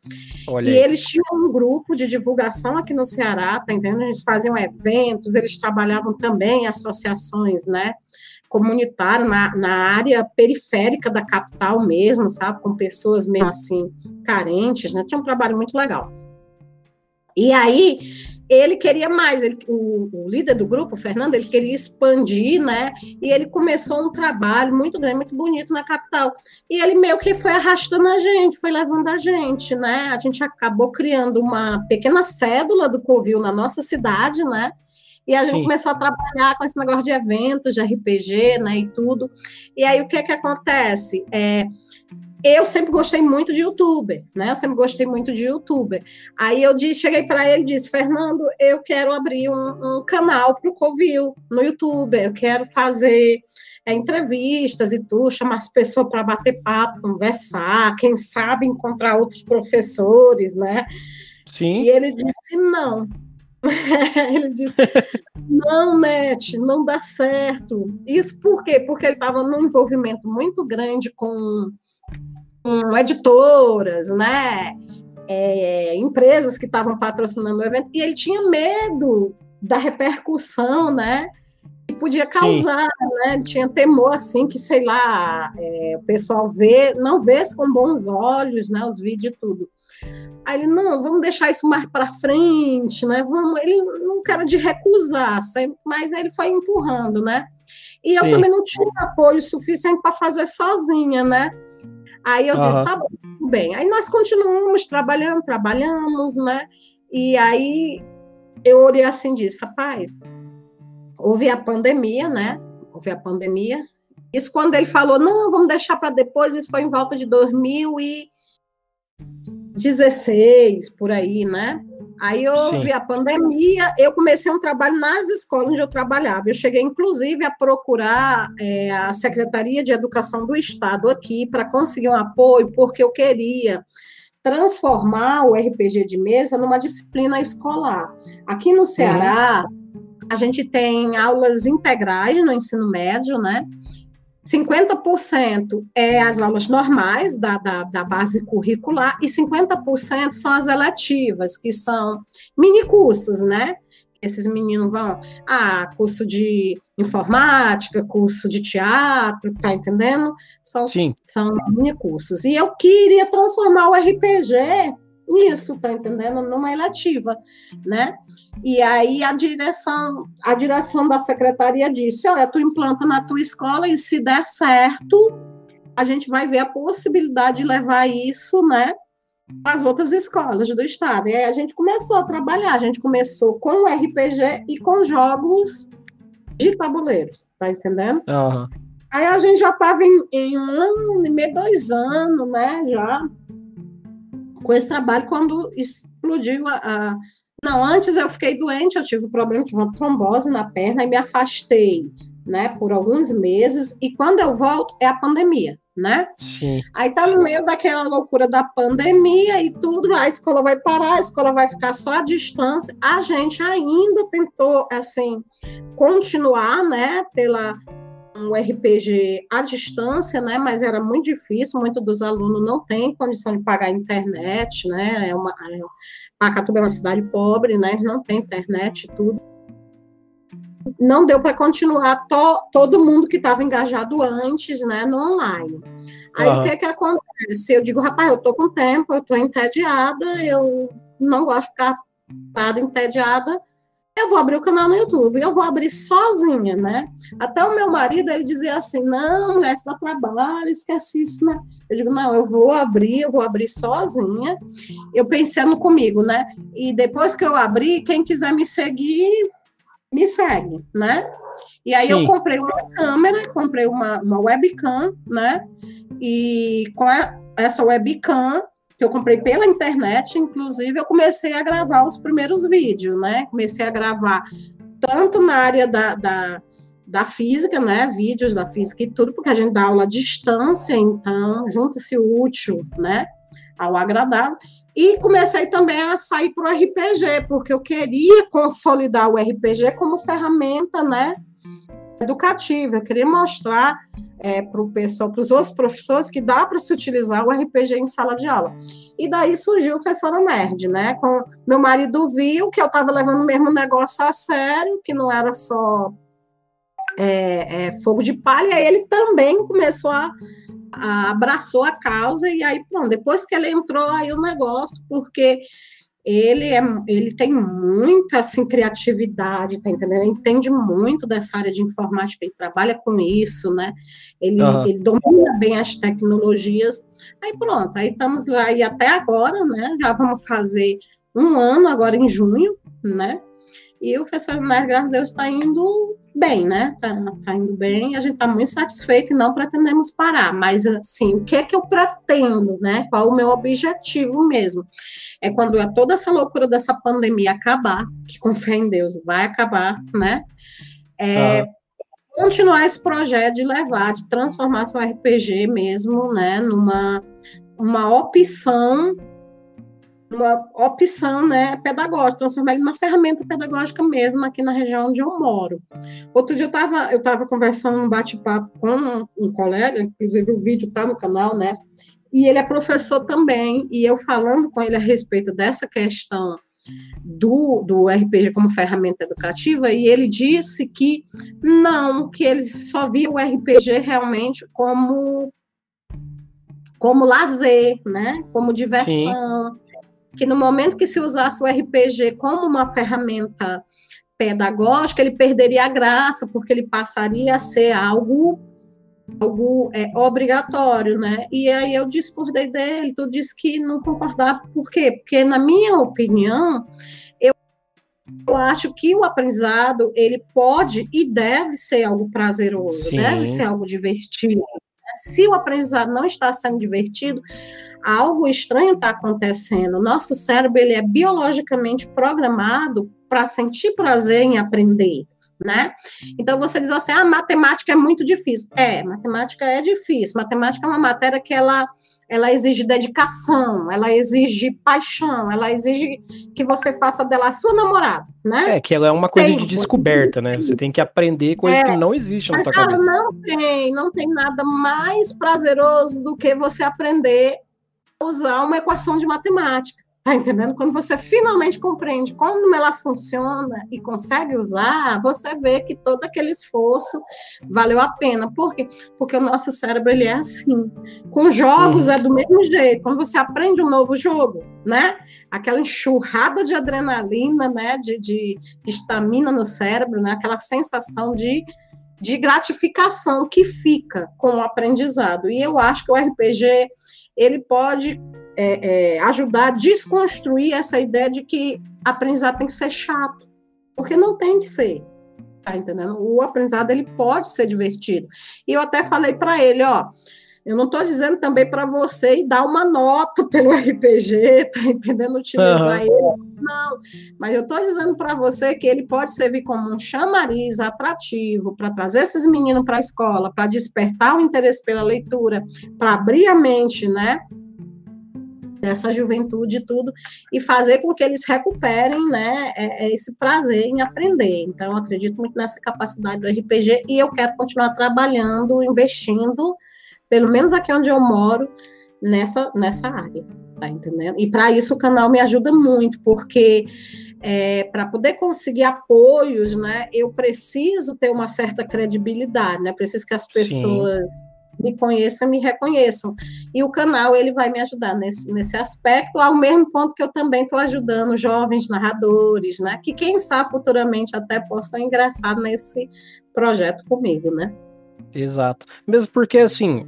Olha. E eles tinham um grupo de divulgação aqui no Ceará, tá entendendo? Eles faziam eventos, eles trabalhavam também em associações, né, comunitário na, na área periférica da capital mesmo, sabe, com pessoas mesmo assim carentes, né? Tinha um trabalho muito legal. E aí ele queria mais, ele, o, o, líder do grupo, o Fernando, ele queria expandir, né? E ele começou um trabalho muito grande, muito bonito na capital. E ele meio que foi arrastando a gente, foi levando a gente, né? A gente acabou criando uma pequena cédula do Covil na nossa cidade, né? E a gente Sim. começou a trabalhar com esse negócio de eventos, de RPG, né, e tudo. E aí o que é que acontece? É, eu sempre gostei muito de youtuber, né? Eu sempre gostei muito de youtuber. Aí eu disse, cheguei para ele e disse, Fernando, eu quero abrir um, um canal para o Covil no YouTube, eu quero fazer é, entrevistas e tudo, chamar as pessoas para bater papo, conversar, quem sabe encontrar outros professores, né? Sim. E ele disse, não. [LAUGHS] ele disse, não, Net, não dá certo. Isso por quê? Porque ele estava num envolvimento muito grande com com editoras, né? É, empresas que estavam patrocinando o evento, e ele tinha medo da repercussão, né? Que podia causar, Sim. né? Ele tinha temor, assim, que, sei lá, é, o pessoal vê, não vê com bons olhos, né? Os vídeos e tudo. Aí ele, não, vamos deixar isso mais para frente, né? Vamos, ele não quer de recusar, mas ele foi empurrando, né? E Sim. eu também não tinha apoio suficiente para fazer sozinha, né? Aí eu uhum. disse, tá bom, bem. Aí nós continuamos trabalhando, trabalhamos, né? E aí eu olhei assim e disse, rapaz, houve a pandemia, né? Houve a pandemia. Isso quando ele falou, não, vamos deixar para depois, isso foi em volta de 2016, por aí, né? Aí houve Sim. a pandemia, eu comecei um trabalho nas escolas onde eu trabalhava. Eu cheguei, inclusive, a procurar é, a Secretaria de Educação do Estado aqui para conseguir um apoio, porque eu queria transformar o RPG de mesa numa disciplina escolar. Aqui no Ceará, a gente tem aulas integrais no ensino médio, né? 50% é as aulas normais da, da, da, base curricular e 50% são as eletivas, que são mini cursos, né? Esses meninos vão, ah, curso de informática, curso de teatro, tá entendendo? São, Sim. são mini cursos. E eu queria transformar o RPG nisso, tá entendendo? Numa eletiva, né? E aí a direção, a direção da secretaria disse: olha, tu implanta na tua escola e se der certo, a gente vai ver a possibilidade de levar isso, né? Para as outras escolas do estado. E aí a gente começou a trabalhar, a gente começou com o RPG e com jogos de tabuleiros, tá entendendo? Uhum. Aí a gente já estava em, em um ano e meio, dois anos, né? Já com esse trabalho quando explodiu a, a, Não, antes eu fiquei doente, eu tive um problema, tive uma trombose na perna e me afastei, né, por alguns meses, e quando eu volto é a pandemia, né? Sim. Aí tá no meio daquela loucura da pandemia e tudo, a escola vai parar, a escola vai ficar só à distância. A gente ainda tentou, assim, continuar, né, pela um RPG à distância, né? Mas era muito difícil, muitos dos alunos não têm condição de pagar a internet, né? É uma, é, Pacatuba é uma cidade pobre, né? Não tem internet e tudo. Não deu para continuar to, todo mundo que estava engajado antes, né? No online. Aí uhum. o que que acontece? Eu digo, rapaz, eu tô com tempo, eu tô entediada, eu não gosto de ficar parada entediada eu vou abrir o canal no YouTube, eu vou abrir sozinha, né? Até o meu marido, ele dizia assim, não, mulher, isso dá trabalho, esquece isso, né? Eu digo, não, eu vou abrir, eu vou abrir sozinha. Eu pensando comigo, né? E depois que eu abrir, quem quiser me seguir, me segue, né? E aí Sim. eu comprei uma câmera, comprei uma, uma webcam, né? E com a, essa webcam, que eu comprei pela internet, inclusive, eu comecei a gravar os primeiros vídeos, né? Comecei a gravar tanto na área da, da, da física, né? Vídeos da física e tudo, porque a gente dá aula à distância, então junta-se o útil, né? Ao agradável. E comecei também a sair para o RPG, porque eu queria consolidar o RPG como ferramenta, né? Educativa. Eu queria mostrar é, para o pessoal, para os outros professores, que dá para se utilizar o RPG em sala de aula. E daí surgiu o Professora Nerd, né? Com meu marido viu que eu estava levando o mesmo negócio a sério, que não era só é, é, fogo de palha, ele também começou a, a abraçou a causa, e aí, pronto, depois que ele entrou aí o negócio, porque ele, é, ele tem muita assim, criatividade, tá entendendo? Ele entende muito dessa área de informática, ele trabalha com isso, né? Ele, uhum. ele domina bem as tecnologias. Aí pronto, aí estamos lá e até agora, né? Já vamos fazer um ano agora em junho, né? E o Festival graças a Deus, está indo bem, né? Está tá indo bem, a gente está muito satisfeito e não pretendemos parar. Mas, assim, o que é que eu pretendo, né? Qual o meu objetivo mesmo? É quando é toda essa loucura dessa pandemia acabar, que com fé em Deus vai acabar, né? É, ah. Continuar esse projeto de levar, de transformar seu RPG mesmo, né? Numa uma opção uma opção né, pedagógica, transformar ele numa ferramenta pedagógica mesmo aqui na região onde eu moro. Outro dia eu estava eu tava conversando um bate-papo com um, um, colega, inclusive o vídeo está no canal, né? E ele é professor também, e eu falando com ele a respeito dessa questão do, do RPG como ferramenta educativa, e ele disse que não, que ele só via o RPG realmente como como lazer, né? Como diversão, Sim que no momento que se usasse o RPG como uma ferramenta pedagógica, ele perderia a graça, porque ele passaria a ser algo algo é, obrigatório, né? E aí eu discordei dele, tu disse que não concordava, por quê? Porque na minha opinião, eu, eu acho que o aprendizado, ele pode e deve ser algo prazeroso, Sim. deve ser algo divertido, Se o aprendizado não está sendo divertido, algo estranho está acontecendo. Nosso cérebro ele é biologicamente programado para sentir prazer em aprender né? Então você diz assim, ah, matemática é muito difícil. É, matemática é difícil. Matemática é uma matéria que ela, ela exige dedicação, ela exige paixão, ela exige que você faça dela a sua namorada, né?
É, que ela é uma coisa tem, de descoberta, né? Você tem que aprender coisas é, que não existem na sua cabeça.
Não tem, não tem nada mais prazeroso do que você aprender a usar uma equação de matemática. Tá entendendo? Quando você finalmente compreende como ela funciona e consegue usar, você vê que todo aquele esforço valeu a pena. Por quê? Porque o nosso cérebro ele é assim. Com jogos uhum. é do mesmo jeito. Quando você aprende um novo jogo, né? Aquela enxurrada de adrenalina, né? De, de estamina no cérebro, né? Aquela sensação de de gratificação que fica com o aprendizado. E eu acho que o RPG ele pode é, é, ajudar a desconstruir essa ideia de que aprendizado tem que ser chato, porque não tem que ser. Tá entendendo? O aprendizado ele pode ser divertido. E eu até falei para ele, ó, eu não estou dizendo também para você e dar uma nota pelo [LAUGHS] RPG, tá entendendo? Utilizar uhum. ele. Não, mas eu estou dizendo para você que ele pode servir como um chamariz atrativo para trazer esses meninos para a escola, para despertar o interesse pela leitura, para abrir a mente, né? dessa juventude e tudo, e fazer com que eles recuperem, né, é, é esse prazer em aprender. Então, eu acredito muito nessa capacidade do RPG e eu quero continuar trabalhando, investindo, pelo menos aqui onde eu moro, nessa, nessa área, tá entendendo? E para isso o canal me ajuda muito, porque é, para poder conseguir apoios, né, eu preciso ter uma certa credibilidade, né, preciso que as pessoas... Sim me conheçam, me reconheçam. E o canal ele vai me ajudar nesse, nesse aspecto, ao mesmo ponto que eu também estou ajudando jovens narradores, né? Que quem sabe futuramente até possam ingressar nesse projeto comigo, né?
Exato. Mesmo porque, assim,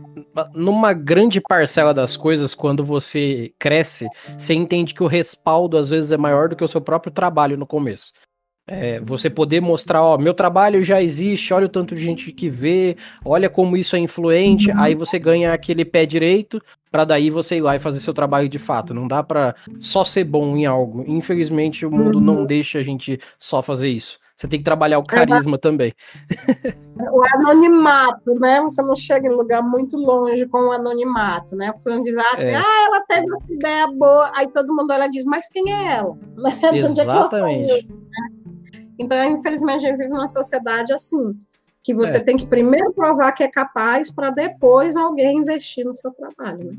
numa grande parcela das coisas, quando você cresce, você entende que o respaldo às vezes é maior do que o seu próprio trabalho no começo. É, você poder mostrar, ó, meu trabalho já existe, olha o tanto de gente que vê, olha como isso é influente, uhum. aí você ganha aquele pé direito para daí você ir lá e fazer seu trabalho de fato. Não dá para só ser bom em algo. Infelizmente o mundo uhum. não deixa a gente só fazer isso. Você tem que trabalhar o carisma também.
O anonimato, né? Você não chega em lugar muito longe com o anonimato, né? O fulano diz assim, é. ah, ela teve uma ideia boa, aí todo mundo olha diz, mas quem é ela? [LAUGHS]
Exatamente. É
então, infelizmente, a gente vive numa sociedade assim, que você é. tem que primeiro provar que é capaz para depois alguém investir no seu trabalho. Né?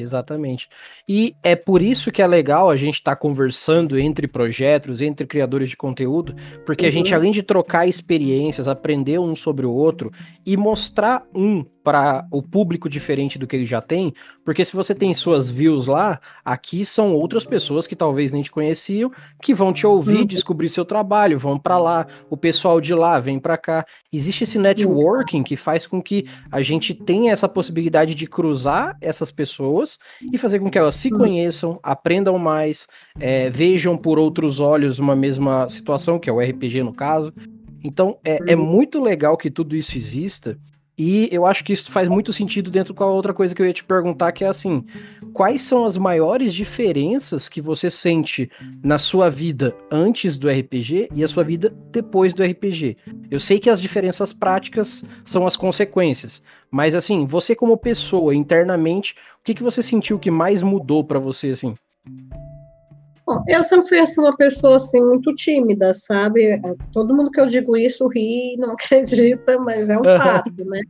Exatamente. E é por isso que é legal a gente estar tá conversando entre projetos, entre criadores de conteúdo, porque uhum. a gente, uhum. além de trocar experiências, aprender um sobre o outro e mostrar um para o público diferente do que ele já tem, porque se você tem suas views lá, aqui são outras pessoas que talvez nem te conheciam, que vão te ouvir, uhum. descobrir seu trabalho, vão para lá, o pessoal de lá vem para cá. Existe esse networking que faz com que a gente tenha essa possibilidade de cruzar essas pessoas e fazer com que elas se uhum. conheçam, aprendam mais, é, vejam por outros olhos uma mesma situação, que é o RPG no caso. Então é, é uhum. muito legal que tudo isso exista e eu acho que isso faz muito sentido dentro com a outra coisa que eu ia te perguntar, que é assim: quais são as maiores diferenças que você sente na sua vida antes do RPG e a sua vida depois do RPG? Eu sei que as diferenças práticas são as consequências, mas assim, você como pessoa, internamente, o que, que você sentiu que mais mudou para você, assim?
Bom, eu sempre fui assim, uma pessoa assim, muito tímida, sabe? Todo mundo que eu digo isso ri, não [LAUGHS] acredita, mas é um fato, né?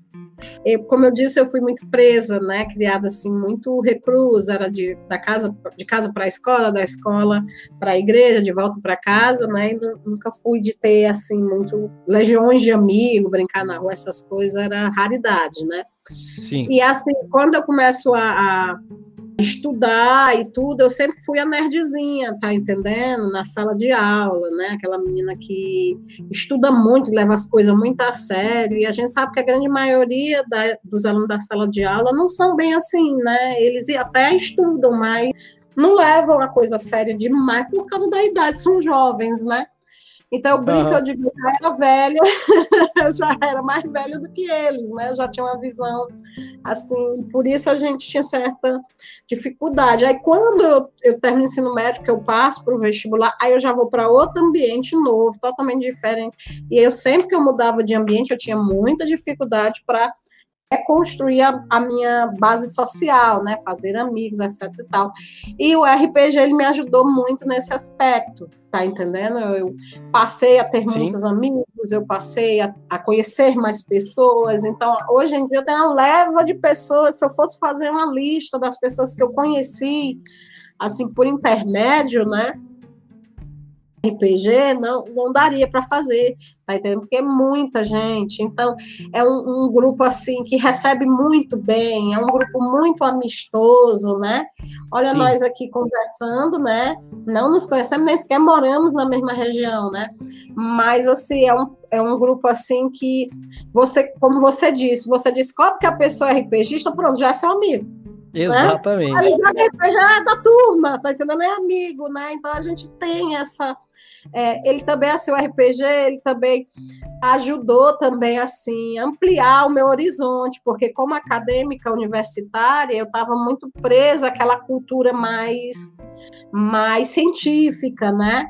E, como eu disse, eu fui muito presa, né? Criada assim, muito reclusa, era de, da casa, de casa para a escola, da escola para a igreja, de volta para casa, né? E nunca fui de ter assim muito legiões de amigos, brincar na rua, essas coisas era raridade, né?
Sim.
E assim, quando eu começo a, a estudar e tudo, eu sempre fui a nerdzinha, tá entendendo? Na sala de aula, né? Aquela menina que estuda muito, leva as coisas muito a sério, e a gente sabe que a grande maioria da, dos alunos da sala de aula não são bem assim, né? Eles até estudam, mas não levam a coisa a sério demais por causa da idade, são jovens, né? Então, eu brinco, uhum. eu digo, eu já era velha, [LAUGHS] eu já era mais velha do que eles, né? Eu já tinha uma visão assim, por isso a gente tinha certa dificuldade. Aí, quando eu, eu termino o ensino médio, que eu passo para o vestibular, aí eu já vou para outro ambiente novo, totalmente diferente. E eu sempre que eu mudava de ambiente, eu tinha muita dificuldade para é construir a, a, minha base social, né, fazer amigos, etc e tal. E o RPG ele me ajudou muito nesse aspecto, tá entendendo? Eu passei a ter Sim. muitos amigos, eu passei a, a, conhecer mais pessoas. Então, hoje em dia eu tenho uma leva de pessoas. Se eu fosse fazer uma lista das pessoas que eu conheci, assim por intermédio, né? RPG, não, não daria para fazer, tá entendendo? Porque é muita gente, então é um, um, grupo assim que recebe muito bem, é um grupo muito amistoso, né? Olha Sim. nós aqui conversando, né? Não nos conhecemos, nem sequer moramos na mesma região, né? Mas assim, é um, é um grupo assim que você, como você disse, você qual que a pessoa é RPGista, pronto, já é seu amigo.
Né? Exatamente. Né?
Aí já é da turma, tá entendendo? É amigo, né? Então a gente tem essa, é, ele também, assim, o RPG, ele também ajudou também, assim, ampliar o meu horizonte, porque como acadêmica universitária, eu estava muito presa àquela cultura mais, mais científica, né?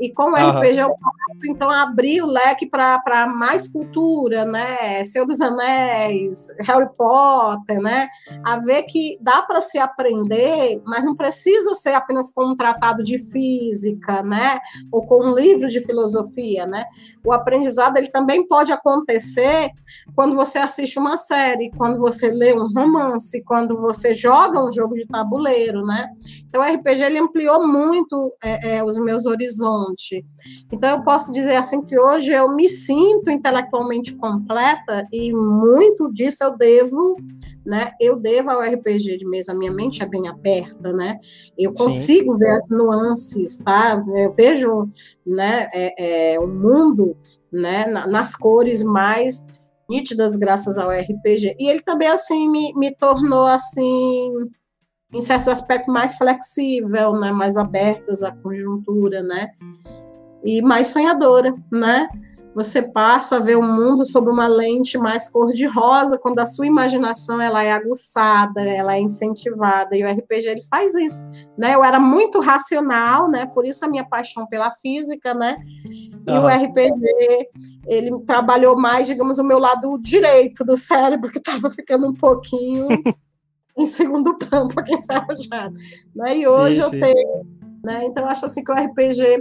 E com o uhum. RPG eu posso, então, abrir o leque para mais cultura, né? Senhor dos Anéis, Harry Potter, né? A ver que dá para se aprender, mas não precisa ser apenas com um tratado de física, né? Ou com um livro de filosofia, né? O aprendizado ele também pode acontecer quando você assiste uma série, quando você lê um romance, quando você joga um jogo de tabuleiro, né? Então, o RPG ele ampliou muito é, é, os meus horizontes. Então, eu posso dizer assim que hoje eu me sinto intelectualmente completa e muito disso eu devo né? Eu devo ao RPG de mesa, minha mente é bem aberta, né? Eu consigo Sim. ver as nuances, tá? Eu vejo, né, é, é, o mundo, né, nas cores mais nítidas graças ao RPG. E ele também, assim, me, me tornou, assim, em certos aspectos, mais flexível, né? Mais abertas à conjuntura, né? E mais sonhadora, né? Você passa a ver o mundo sob uma lente mais cor-de-rosa, quando a sua imaginação ela é aguçada, ela é incentivada, e o RPG ele faz isso, né? Eu era muito racional, né? Por isso a minha paixão pela física, né? E o RPG, ele trabalhou mais, digamos, o meu lado direito do cérebro, que estava ficando um pouquinho [LAUGHS] em segundo plano, para quem enferrujado. Né? E hoje sim, eu sim. tenho, né? Então eu acho assim que o RPG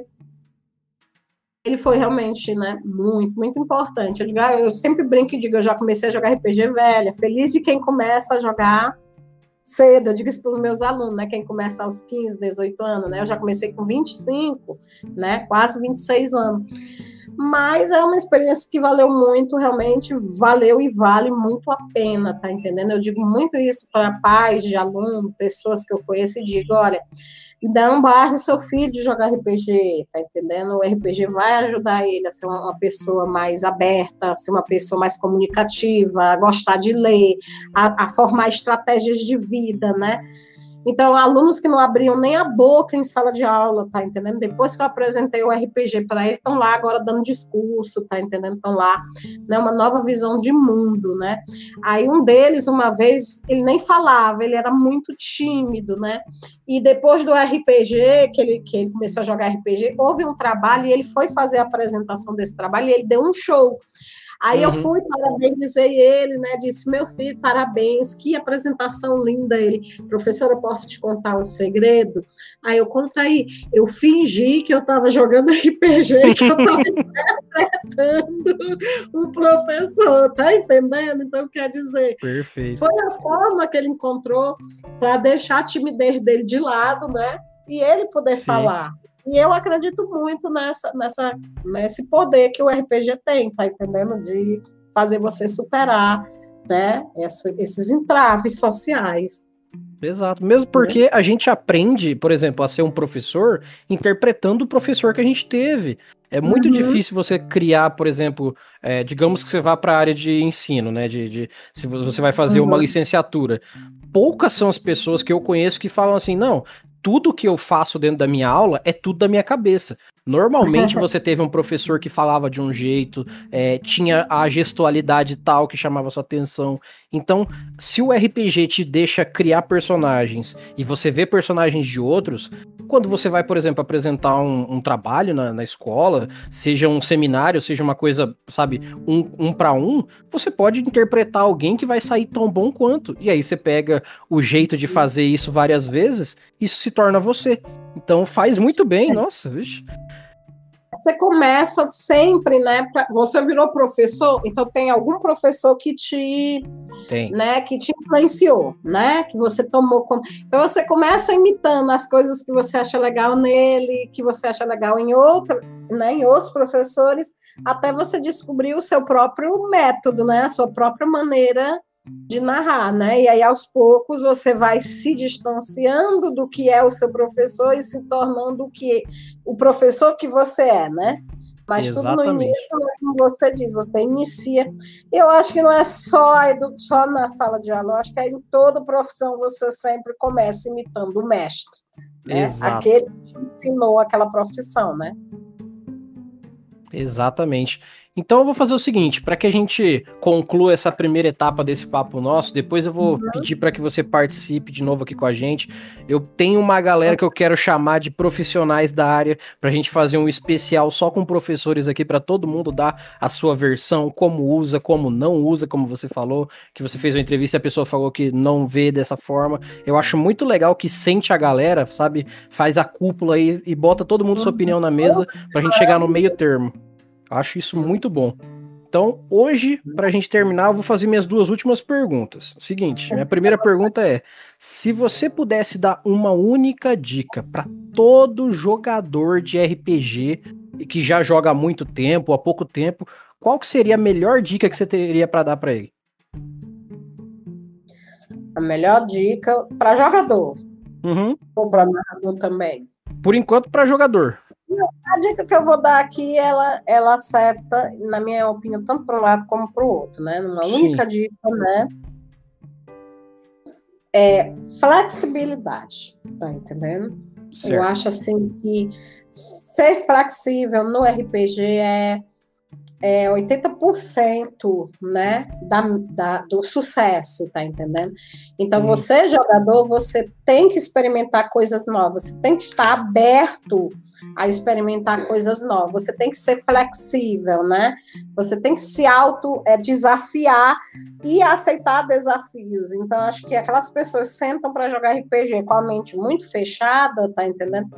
ele foi realmente, né, muito, muito importante. Ah, eu sempre brinco e digo, eu já comecei a jogar RPG velha, feliz de quem começa a jogar cedo, eu digo isso para os meus alunos, né, quem começa aos 15, 18 anos, né, eu já comecei com 25, né, quase 26 anos. Mas é uma experiência que valeu muito, realmente valeu e vale muito a pena, tá entendendo? Eu digo muito isso para pais de alunos, pessoas que eu conheço e digo, olha, e não barre o seu filho de jogar RPG, tá entendendo? O RPG vai ajudar ele a ser uma pessoa mais aberta, a ser uma pessoa mais comunicativa, a gostar de ler, a, a formar estratégias de vida, né? Então, alunos que não abriam nem a boca em sala de aula, tá entendendo? Depois que eu apresentei o RPG para eles, estão lá agora dando discurso, tá entendendo? Estão lá, né? Uma nova visão de mundo, né? Aí um deles, uma vez, ele nem falava, ele era muito tímido, né? E depois do RPG, que ele, que ele começou a jogar RPG, houve um trabalho e ele foi fazer a apresentação desse trabalho e ele deu um show. Aí uhum. eu fui, parabenizei ele, né? Disse, meu filho, parabéns, que apresentação linda ele. Professora, posso te contar um segredo? Aí eu conto aí, eu fingi que eu estava jogando [LAUGHS] RPG, que eu estava [LAUGHS] interpretando um professor, tá entendendo? Então, quer dizer,
Perfeito.
foi a forma que ele encontrou para deixar a timidez dele de lado, né? E ele poder Sim. falar. E eu acredito muito nessa, nessa, nesse poder que o RPG tem, tá entendendo? De fazer você superar né, essa, esses entraves sociais.
Exato, mesmo porque a gente aprende, por exemplo, a ser um professor interpretando o professor que a gente teve. É muito uhum. difícil você criar, por exemplo, é, digamos que você vá para a área de ensino, né? De, de, se você vai fazer uhum. uma licenciatura. Poucas são as pessoas que eu conheço que falam assim: não, tudo que eu faço dentro da minha aula é tudo da minha cabeça. Normalmente [LAUGHS] você teve um professor que falava de um jeito, é, tinha a gestualidade tal que chamava sua atenção. Então, se o RPG te deixa criar personagens e você vê personagens de outros, quando você vai, por exemplo, apresentar um, um trabalho na, na, escola, seja um seminário, seja uma coisa, sabe, um, um para um, você pode interpretar alguém que vai sair tão bom quanto. E aí você pega o jeito de fazer isso várias vezes, isso se torna você. Então faz muito bem, nossa, vixe
você começa sempre, né? Pra, você virou professor, então tem algum professor que te, tem. né? Que te influenciou, né? Que você tomou como. Então você começa imitando as coisas que você acha legal nele, que você acha legal em outro, né? Em outros professores, até você descobrir o seu próprio método, né? A sua própria maneira de narrar, né? E aí aos poucos você vai se distanciando do que é o seu professor e se tornando o que o professor que você é, né? Mas Exatamente. tudo no início, como você diz, você inicia. Eu acho que não é só, só na sala de aula, eu acho que é em toda profissão você sempre começa imitando o mestre. Né? Aquele que ensinou aquela profissão, né?
Exatamente. Então eu vou fazer o seguinte, para que a gente conclua essa primeira etapa desse papo nosso, depois eu vou uhum. pedir para que você participe de novo aqui com a gente. Eu tenho uma galera que eu quero chamar de profissionais da área para a gente fazer um especial só com professores aqui para todo mundo dar a sua versão, como usa, como não usa, como você falou, que você fez uma entrevista e a pessoa falou que não vê dessa forma. Eu acho muito legal que sente a galera, sabe? Faz a cúpula aí e bota todo mundo sua opinião na mesa para a gente chegar no meio termo. Acho isso muito bom. Então, hoje, para a gente terminar, eu vou fazer minhas duas últimas perguntas. Seguinte, minha primeira pergunta é: se você pudesse dar uma única dica para todo jogador de RPG que já joga há muito tempo, há pouco tempo, qual que seria a melhor dica que você teria para dar para ele?
A melhor dica para jogador.
Uhum.
Ou para narrador também.
Por enquanto, para jogador.
A dica que eu vou dar aqui, ela, ela acerta, na minha opinião, tanto para um lado como para o outro, né? Uma Sim. única dica, né? É flexibilidade, tá entendendo? Certo. Eu acho assim que ser flexível no RPG é é 80% né, da, da, do sucesso, tá entendendo? Então, hum. você, jogador, você tem que experimentar coisas novas, você tem que estar aberto a experimentar coisas novas, você tem que ser flexível, né? Você tem que se auto é, desafiar e aceitar desafios. Então, acho que aquelas pessoas sentam para jogar RPG com a mente muito fechada, tá entendendo?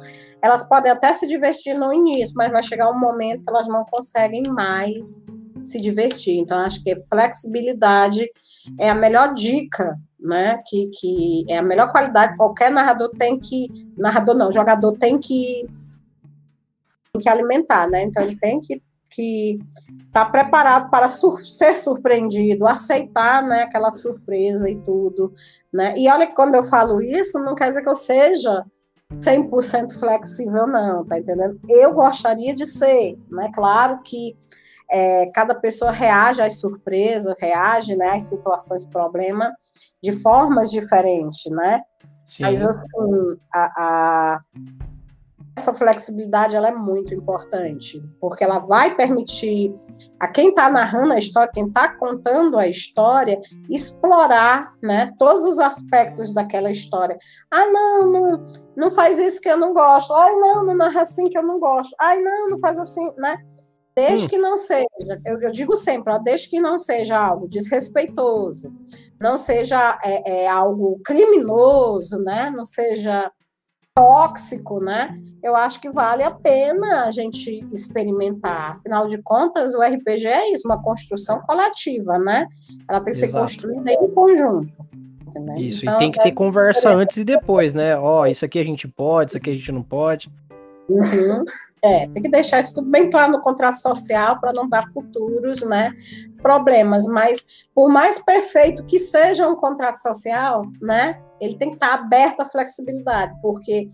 Elas podem até se divertir no início, mas vai chegar um momento que elas não conseguem mais se divertir. Então, acho que flexibilidade é a melhor dica, né? Que, que é a melhor qualidade. Qualquer narrador tem que. Narrador não, jogador tem que, tem que alimentar, né? Então, ele tem que que está preparado para sur ser surpreendido, aceitar né, aquela surpresa e tudo. Né? E olha que quando eu falo isso, não quer dizer que eu seja 100% flexível, não, tá entendendo? Eu gostaria de ser, né? Claro que é, cada pessoa reage às surpresas, reage né, às situações, problema, de formas diferentes, né? Sim. Mas, assim, a, a essa flexibilidade ela é muito importante, porque ela vai permitir a quem está narrando a história, quem está contando a história, explorar né, todos os aspectos daquela história. Ah, não, não, não faz isso que eu não gosto. Ai, não, não narra assim que eu não gosto. Ai, não, não faz assim, né? Desde hum. que não seja, eu, eu digo sempre, ó, desde que não seja algo desrespeitoso, não seja é, é, algo criminoso, né? Não seja tóxico, né? Eu acho que vale a pena a gente experimentar. Afinal de contas, o RPG é isso, uma construção coletiva, né? Ela tem que Exato. ser construída em conjunto.
Entendeu? Isso, então, e tem que ter é conversa antes e depois, né? Ó, oh, isso aqui a gente pode, isso aqui a gente não pode.
Uhum. É, tem que deixar isso tudo bem claro no contrato social para não dar futuros, né, problemas. Mas por mais perfeito que seja um contrato social, né, ele tem que estar aberto à flexibilidade, porque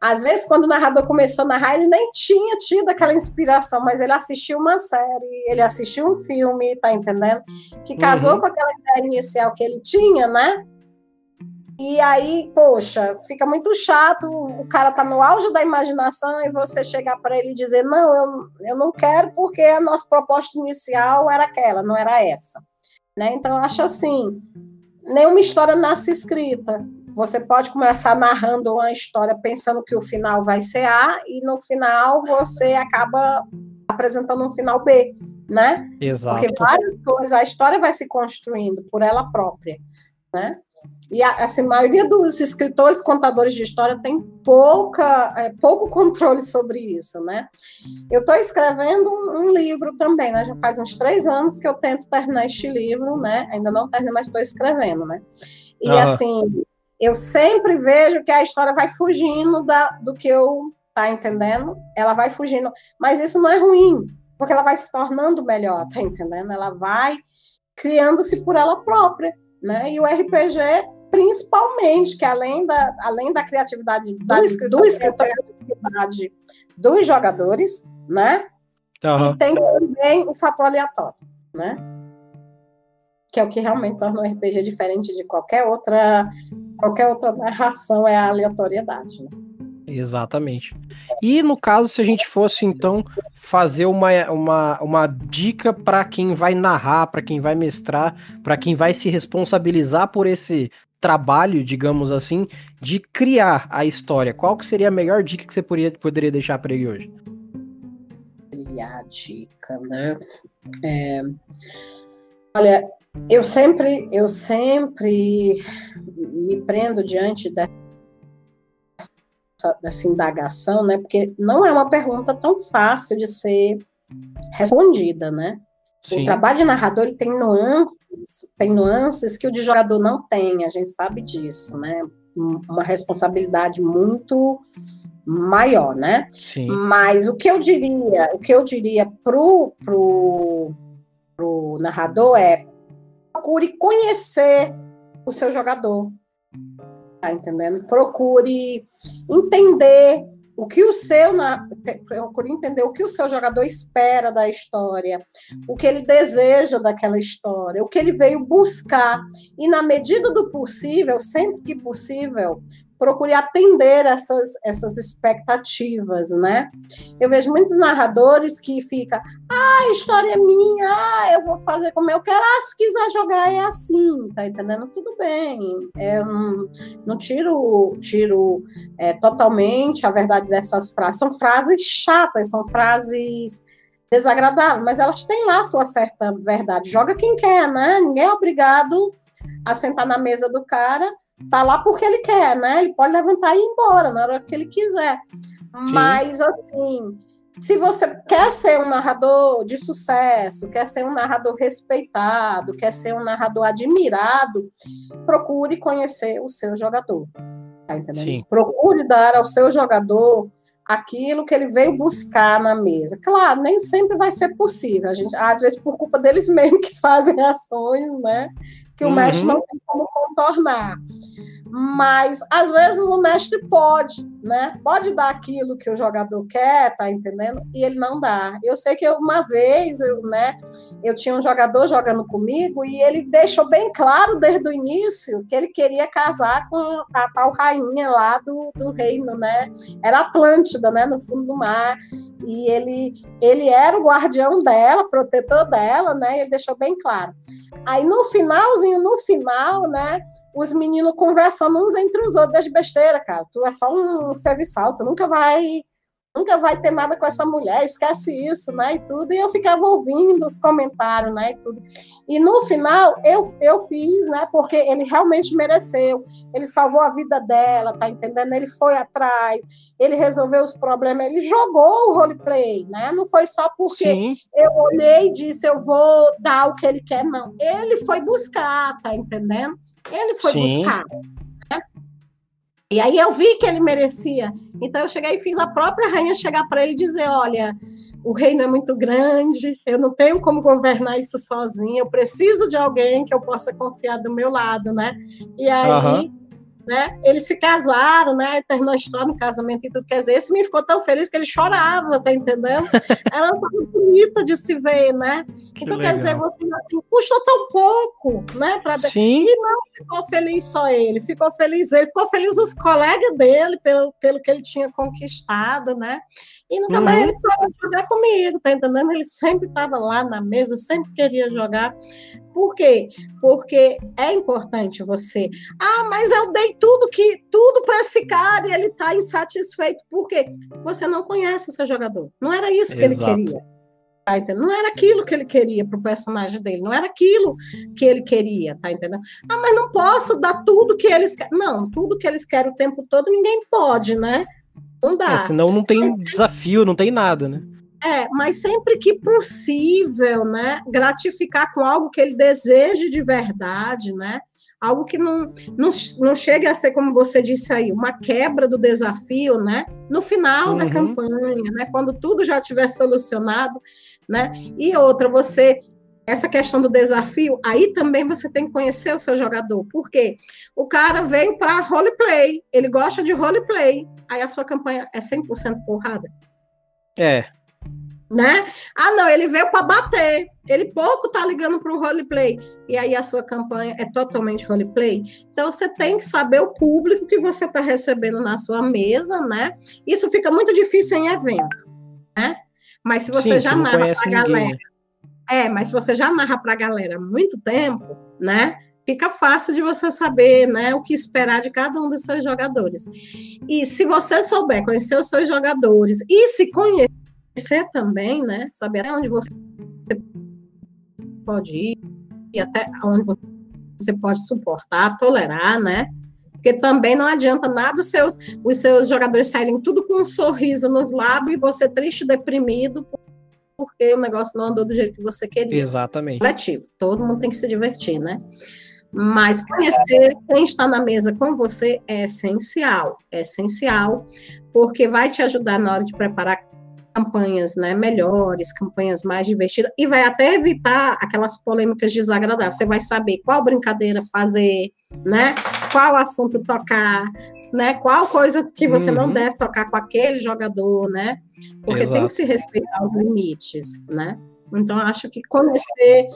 às vezes quando o narrador começou a narrar, ele nem tinha tido aquela inspiração, mas ele assistiu uma série, ele assistiu um filme, tá entendendo? Que casou uhum. com aquela ideia inicial que ele tinha, né? E aí, poxa, fica muito chato, o cara tá no auge da imaginação e você chegar para ele e dizer: "Não, eu, eu não quero porque a nossa proposta inicial era aquela, não era essa". Né? Então, eu acho assim, nenhuma história nasce escrita. Você pode começar narrando uma história pensando que o final vai ser A e no final você acaba apresentando um final B, né?
Exato.
Porque várias coisas, a história vai se construindo por ela própria, né? E a, assim, a maioria dos escritores, contadores de história tem pouca, é, pouco [LAUGHS] controle sobre isso, né? Eu estou escrevendo um, um, livro também, né? Já faz uns três anos que eu tento terminar este livro, né? Ainda não terminei, mas estou escrevendo, né? E uhum. assim, eu sempre vejo que a história vai fugindo da, do que eu tá entendendo? Ela vai fugindo, mas isso não é ruim, porque ela vai se tornando melhor, tá entendendo? Ela vai criando-se por ela própria, né? E o RPG principalmente que além da, além da criatividade da, do, escritor, do escritor criatividade dos jogadores, né? Uhum. E tem também o fator aleatório, né? Que é o que realmente torna o RPG diferente de qualquer outra qualquer outra narração é a aleatoriedade. Né?
Exatamente. E no caso, se a gente fosse então fazer uma, uma, uma dica para quem vai narrar, para quem vai mestrar, para quem vai se responsabilizar por esse trabalho, digamos assim, de criar a história, qual que seria a melhor dica que você poderia, poderia deixar para ele hoje?
A dica, né? É, olha, eu sempre, eu sempre me prendo diante dessa, dessa indagação, né? Porque não é uma pergunta tão fácil de ser respondida, né? Sim. O trabalho de narrador ele tem nuances tem nuances que o de jogador não tem, a gente sabe disso, né? Uma responsabilidade muito maior, né? Sim. Mas o que eu diria, o que eu diria pro, pro, pro narrador é procure conhecer o seu jogador, tá entendendo? Procure entender o que o seu procure entender o que o seu jogador espera da história, o que ele deseja daquela história, o que ele veio buscar. E na medida do possível, sempre que possível, procure atender essas, essas expectativas, né? Eu vejo muitos narradores que ficam, ah, a história é minha, ah, eu vou fazer como eu quero, ah, se quiser jogar é assim, tá entendendo? Tudo bem, é, não, não tiro, tiro é, totalmente a verdade dessas frases, são frases chatas, são frases desagradáveis, mas elas têm lá sua certa verdade, joga quem quer, né? Ninguém é obrigado a sentar na mesa do cara tá lá porque ele quer, né? Ele pode levantar e ir embora na hora que ele quiser. Sim. Mas, assim, se você quer ser um narrador de sucesso, quer ser um narrador respeitado, quer ser um narrador admirado, procure conhecer o seu jogador. Tá entendendo? Sim. Procure dar ao seu jogador aquilo que ele veio buscar na mesa. Claro, nem sempre vai ser possível. A gente, às vezes, por culpa deles mesmos que fazem [LAUGHS] ações, né? Que o uhum. mestre não tem como contornar mas às vezes o mestre pode, né? Pode dar aquilo que o jogador quer, tá entendendo? E ele não dá. Eu sei que uma vez, eu, né, eu tinha um jogador jogando comigo e ele deixou bem claro desde o início que ele queria casar com a tal rainha lá do, do reino, né? Era Atlântida, né, no fundo do mar. E ele ele era o guardião dela, protetor dela, né? E ele deixou bem claro. Aí no finalzinho, no final, né? os meninos conversando uns entre os outros das besteiras, cara. Tu é só um serviçal, tu nunca vai nunca vai ter nada com essa mulher, esquece isso, né, e tudo, e eu ficava ouvindo os comentários, né, e tudo, e no final, eu, eu fiz, né, porque ele realmente mereceu, ele salvou a vida dela, tá entendendo, ele foi atrás, ele resolveu os problemas, ele jogou o roleplay, né, não foi só porque Sim. eu olhei e disse, eu vou dar o que ele quer, não, ele foi buscar, tá entendendo, ele foi Sim. buscar, e aí eu vi que ele merecia. Então eu cheguei e fiz a própria rainha chegar para ele e dizer: olha, o reino é muito grande, eu não tenho como governar isso sozinha, eu preciso de alguém que eu possa confiar do meu lado, né? E aí uhum. Né? Eles se casaram, né? Terminou a história no casamento e tudo. Quer dizer, esse me ficou tão feliz que ele chorava, tá entendendo? Era uma coisa bonita de se ver, né? Que então, legal. quer dizer, você assim, custou tão pouco, né? Pra...
Sim.
E não ficou feliz só ele, ficou feliz ele, ficou feliz os colegas dele pelo, pelo que ele tinha conquistado, né? E nunca uhum. mais ele parou jogar comigo, tá entendendo? Ele sempre estava lá na mesa, sempre queria jogar. Por quê? Porque é importante você. Ah, mas eu dei tudo que tudo para esse cara e ele está insatisfeito. Por quê? Você não conhece o seu jogador. Não era isso que Exato. ele queria. Tá entendendo? Não era aquilo que ele queria para o personagem dele, não era aquilo que ele queria, tá entendendo? Ah, mas não posso dar tudo que eles querem. Não, tudo que eles querem o tempo todo ninguém pode, né? Não dá. É,
senão não tem mas, desafio, não tem nada, né?
É, mas sempre que possível, né? Gratificar com algo que ele deseje de verdade, né? Algo que não, não, não chegue a ser, como você disse aí, uma quebra do desafio, né? No final uhum. da campanha, né? Quando tudo já tiver solucionado, né? E outra, você essa questão do desafio, aí também você tem que conhecer o seu jogador. Por quê? O cara veio para roleplay, ele gosta de roleplay, aí a sua campanha é 100% porrada.
É.
Né? Ah, não, ele veio para bater, ele pouco tá ligando para o roleplay, e aí a sua campanha é totalmente roleplay. Então você tem que saber o público que você está recebendo na sua mesa, né? Isso fica muito difícil em evento, né? Mas se você Sim, já narra para a galera é, mas se você já narra para a galera há muito tempo, né? Fica fácil de você saber, né, o que esperar de cada um dos seus jogadores. E se você souber conhecer os seus jogadores e se conhecer também, né, saber até onde você pode ir e até onde você pode suportar, tolerar, né? Porque também não adianta nada os seus, os seus jogadores saírem tudo com um sorriso nos lábios e você triste, deprimido, porque o negócio não andou do jeito que você queria.
Exatamente.
Coletivo. Todo mundo tem que se divertir, né? Mas conhecer quem está na mesa com você é essencial, é essencial, porque vai te ajudar na hora de preparar campanhas né, melhores, campanhas mais divertidas, e vai até evitar aquelas polêmicas desagradáveis. Você vai saber qual brincadeira fazer, né? Qual assunto tocar, né? Qual coisa que você uhum. não deve tocar com aquele jogador, né? Porque Exato. tem que se respeitar os limites, né? Então, acho que conhecer,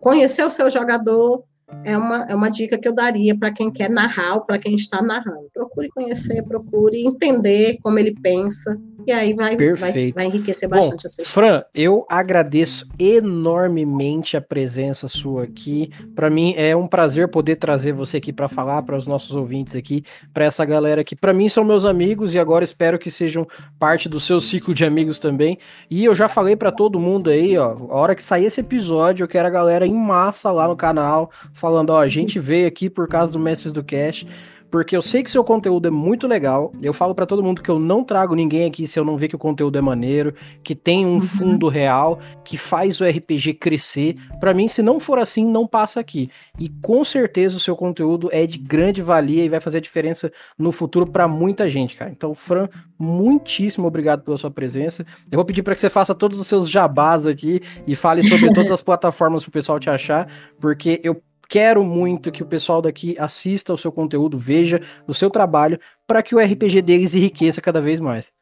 conhecer o seu jogador é uma, é uma dica que eu daria para quem quer narrar ou para quem está narrando. Procure conhecer, procure entender como ele pensa, e aí vai, vai, vai, enriquecer bastante Bom, a sua
Fran, eu agradeço enormemente a presença sua aqui. Para mim é um prazer poder trazer você aqui para falar para os nossos ouvintes aqui, para essa galera que para mim são meus amigos e agora espero que sejam parte do seu ciclo de amigos também. E eu já falei para todo mundo aí, ó, a hora que sair esse episódio, eu quero a galera em massa lá no canal falando, ó, a gente veio aqui por causa do Mestres do Cast porque eu sei que seu conteúdo é muito legal. Eu falo para todo mundo que eu não trago ninguém aqui se eu não ver que o conteúdo é maneiro, que tem um uhum. fundo real, que faz o RPG crescer. Para mim, se não for assim, não passa aqui. E com certeza o seu conteúdo é de grande valia e vai fazer a diferença no futuro para muita gente, cara. Então, Fran, muitíssimo obrigado pela sua presença. Eu vou pedir para que você faça todos os seus jabás aqui e fale sobre [LAUGHS] todas as plataformas para o pessoal te achar, porque eu quero muito que o pessoal daqui assista o seu conteúdo, veja o seu trabalho, para que o RPG deles enriqueça cada vez mais.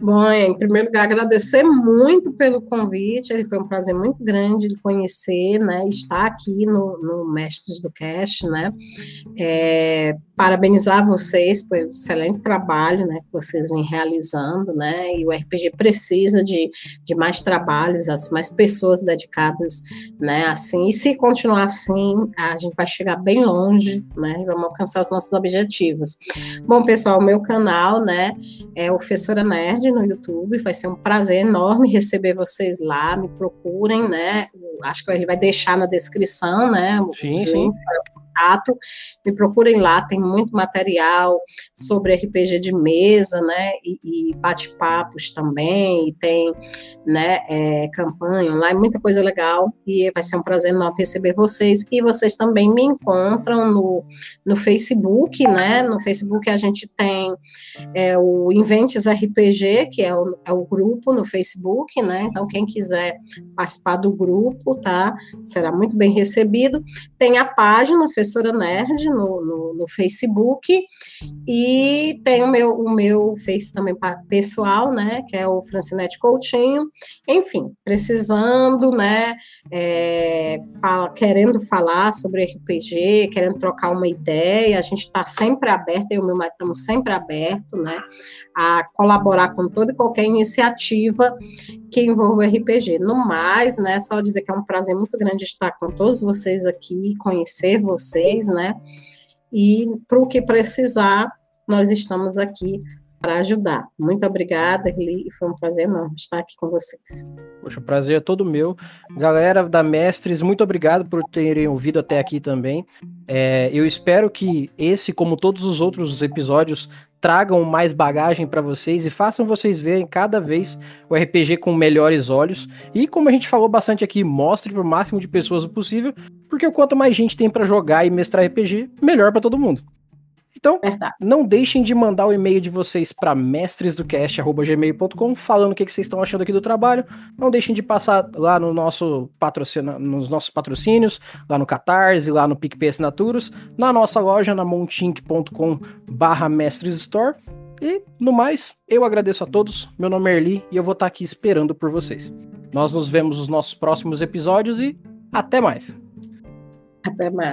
Bom, em primeiro lugar, agradecer muito pelo convite, ele foi um prazer muito grande de conhecer, né, estar aqui no, no Mestres do Cash, né, é, parabenizar vocês pelo excelente trabalho, né, que vocês vêm realizando, né, e o RPG precisa de, de mais trabalhos, assim, mais pessoas dedicadas, né, assim, e se continuar assim, a gente vai chegar bem longe, né, vamos alcançar os nossos objetivos. Bom, pessoal, o meu canal, né, é o Professora Nerd, no YouTube. Vai ser um prazer enorme receber vocês lá. Me procurem, né? Acho que ele vai deixar na descrição, né?
Sim, sim
contato, me procurem lá, tem muito material sobre RPG de mesa, né, e, e bate-papos também, e tem, né, é, campanha online, muita coisa legal, e vai ser um prazer enorme receber vocês, e vocês também me encontram no, no Facebook, né, no Facebook a gente tem é, o Inventes RPG, que é o, é o grupo no Facebook, né, então quem quiser participar do grupo, tá, será muito bem recebido, tem a página no Facebook, Professora Nerd no, no, no Facebook e tem o meu, o meu Face também pessoal, né, que é o Francinete Coutinho. Enfim, precisando, né, é, fala, querendo falar sobre RPG, querendo trocar uma ideia, a gente está sempre aberto, eu e o meu marido estamos sempre abertos, né, a colaborar com toda e qualquer iniciativa que envolva RPG. No mais, né, só dizer que é um prazer muito grande estar com todos vocês aqui, conhecer vocês, né, e para o que precisar, nós estamos aqui para ajudar. Muito obrigada, Eli, foi um prazer enorme estar aqui com vocês.
Poxa, o prazer é todo meu. Galera da Mestres, muito obrigado por terem ouvido até aqui também. É, eu espero que esse, como todos os outros episódios, tragam mais bagagem para vocês e façam vocês verem cada vez o RPG com melhores olhos. E como a gente falou bastante aqui, mostre para o máximo de pessoas o possível, porque quanto mais gente tem para jogar e mestrar RPG, melhor para todo mundo. Então, Verdade. não deixem de mandar o e-mail de vocês para mestresdocast.gmail.com falando o que, que vocês estão achando aqui do trabalho. Não deixem de passar lá no nosso patrocina, nos nossos patrocínios, lá no Catarse, lá no PicPay Assinaturas, na nossa loja, na montink.com barra Store. E, no mais, eu agradeço a todos. Meu nome é Erli e eu vou estar aqui esperando por vocês. Nós nos vemos nos nossos próximos episódios e até mais.
Até mais.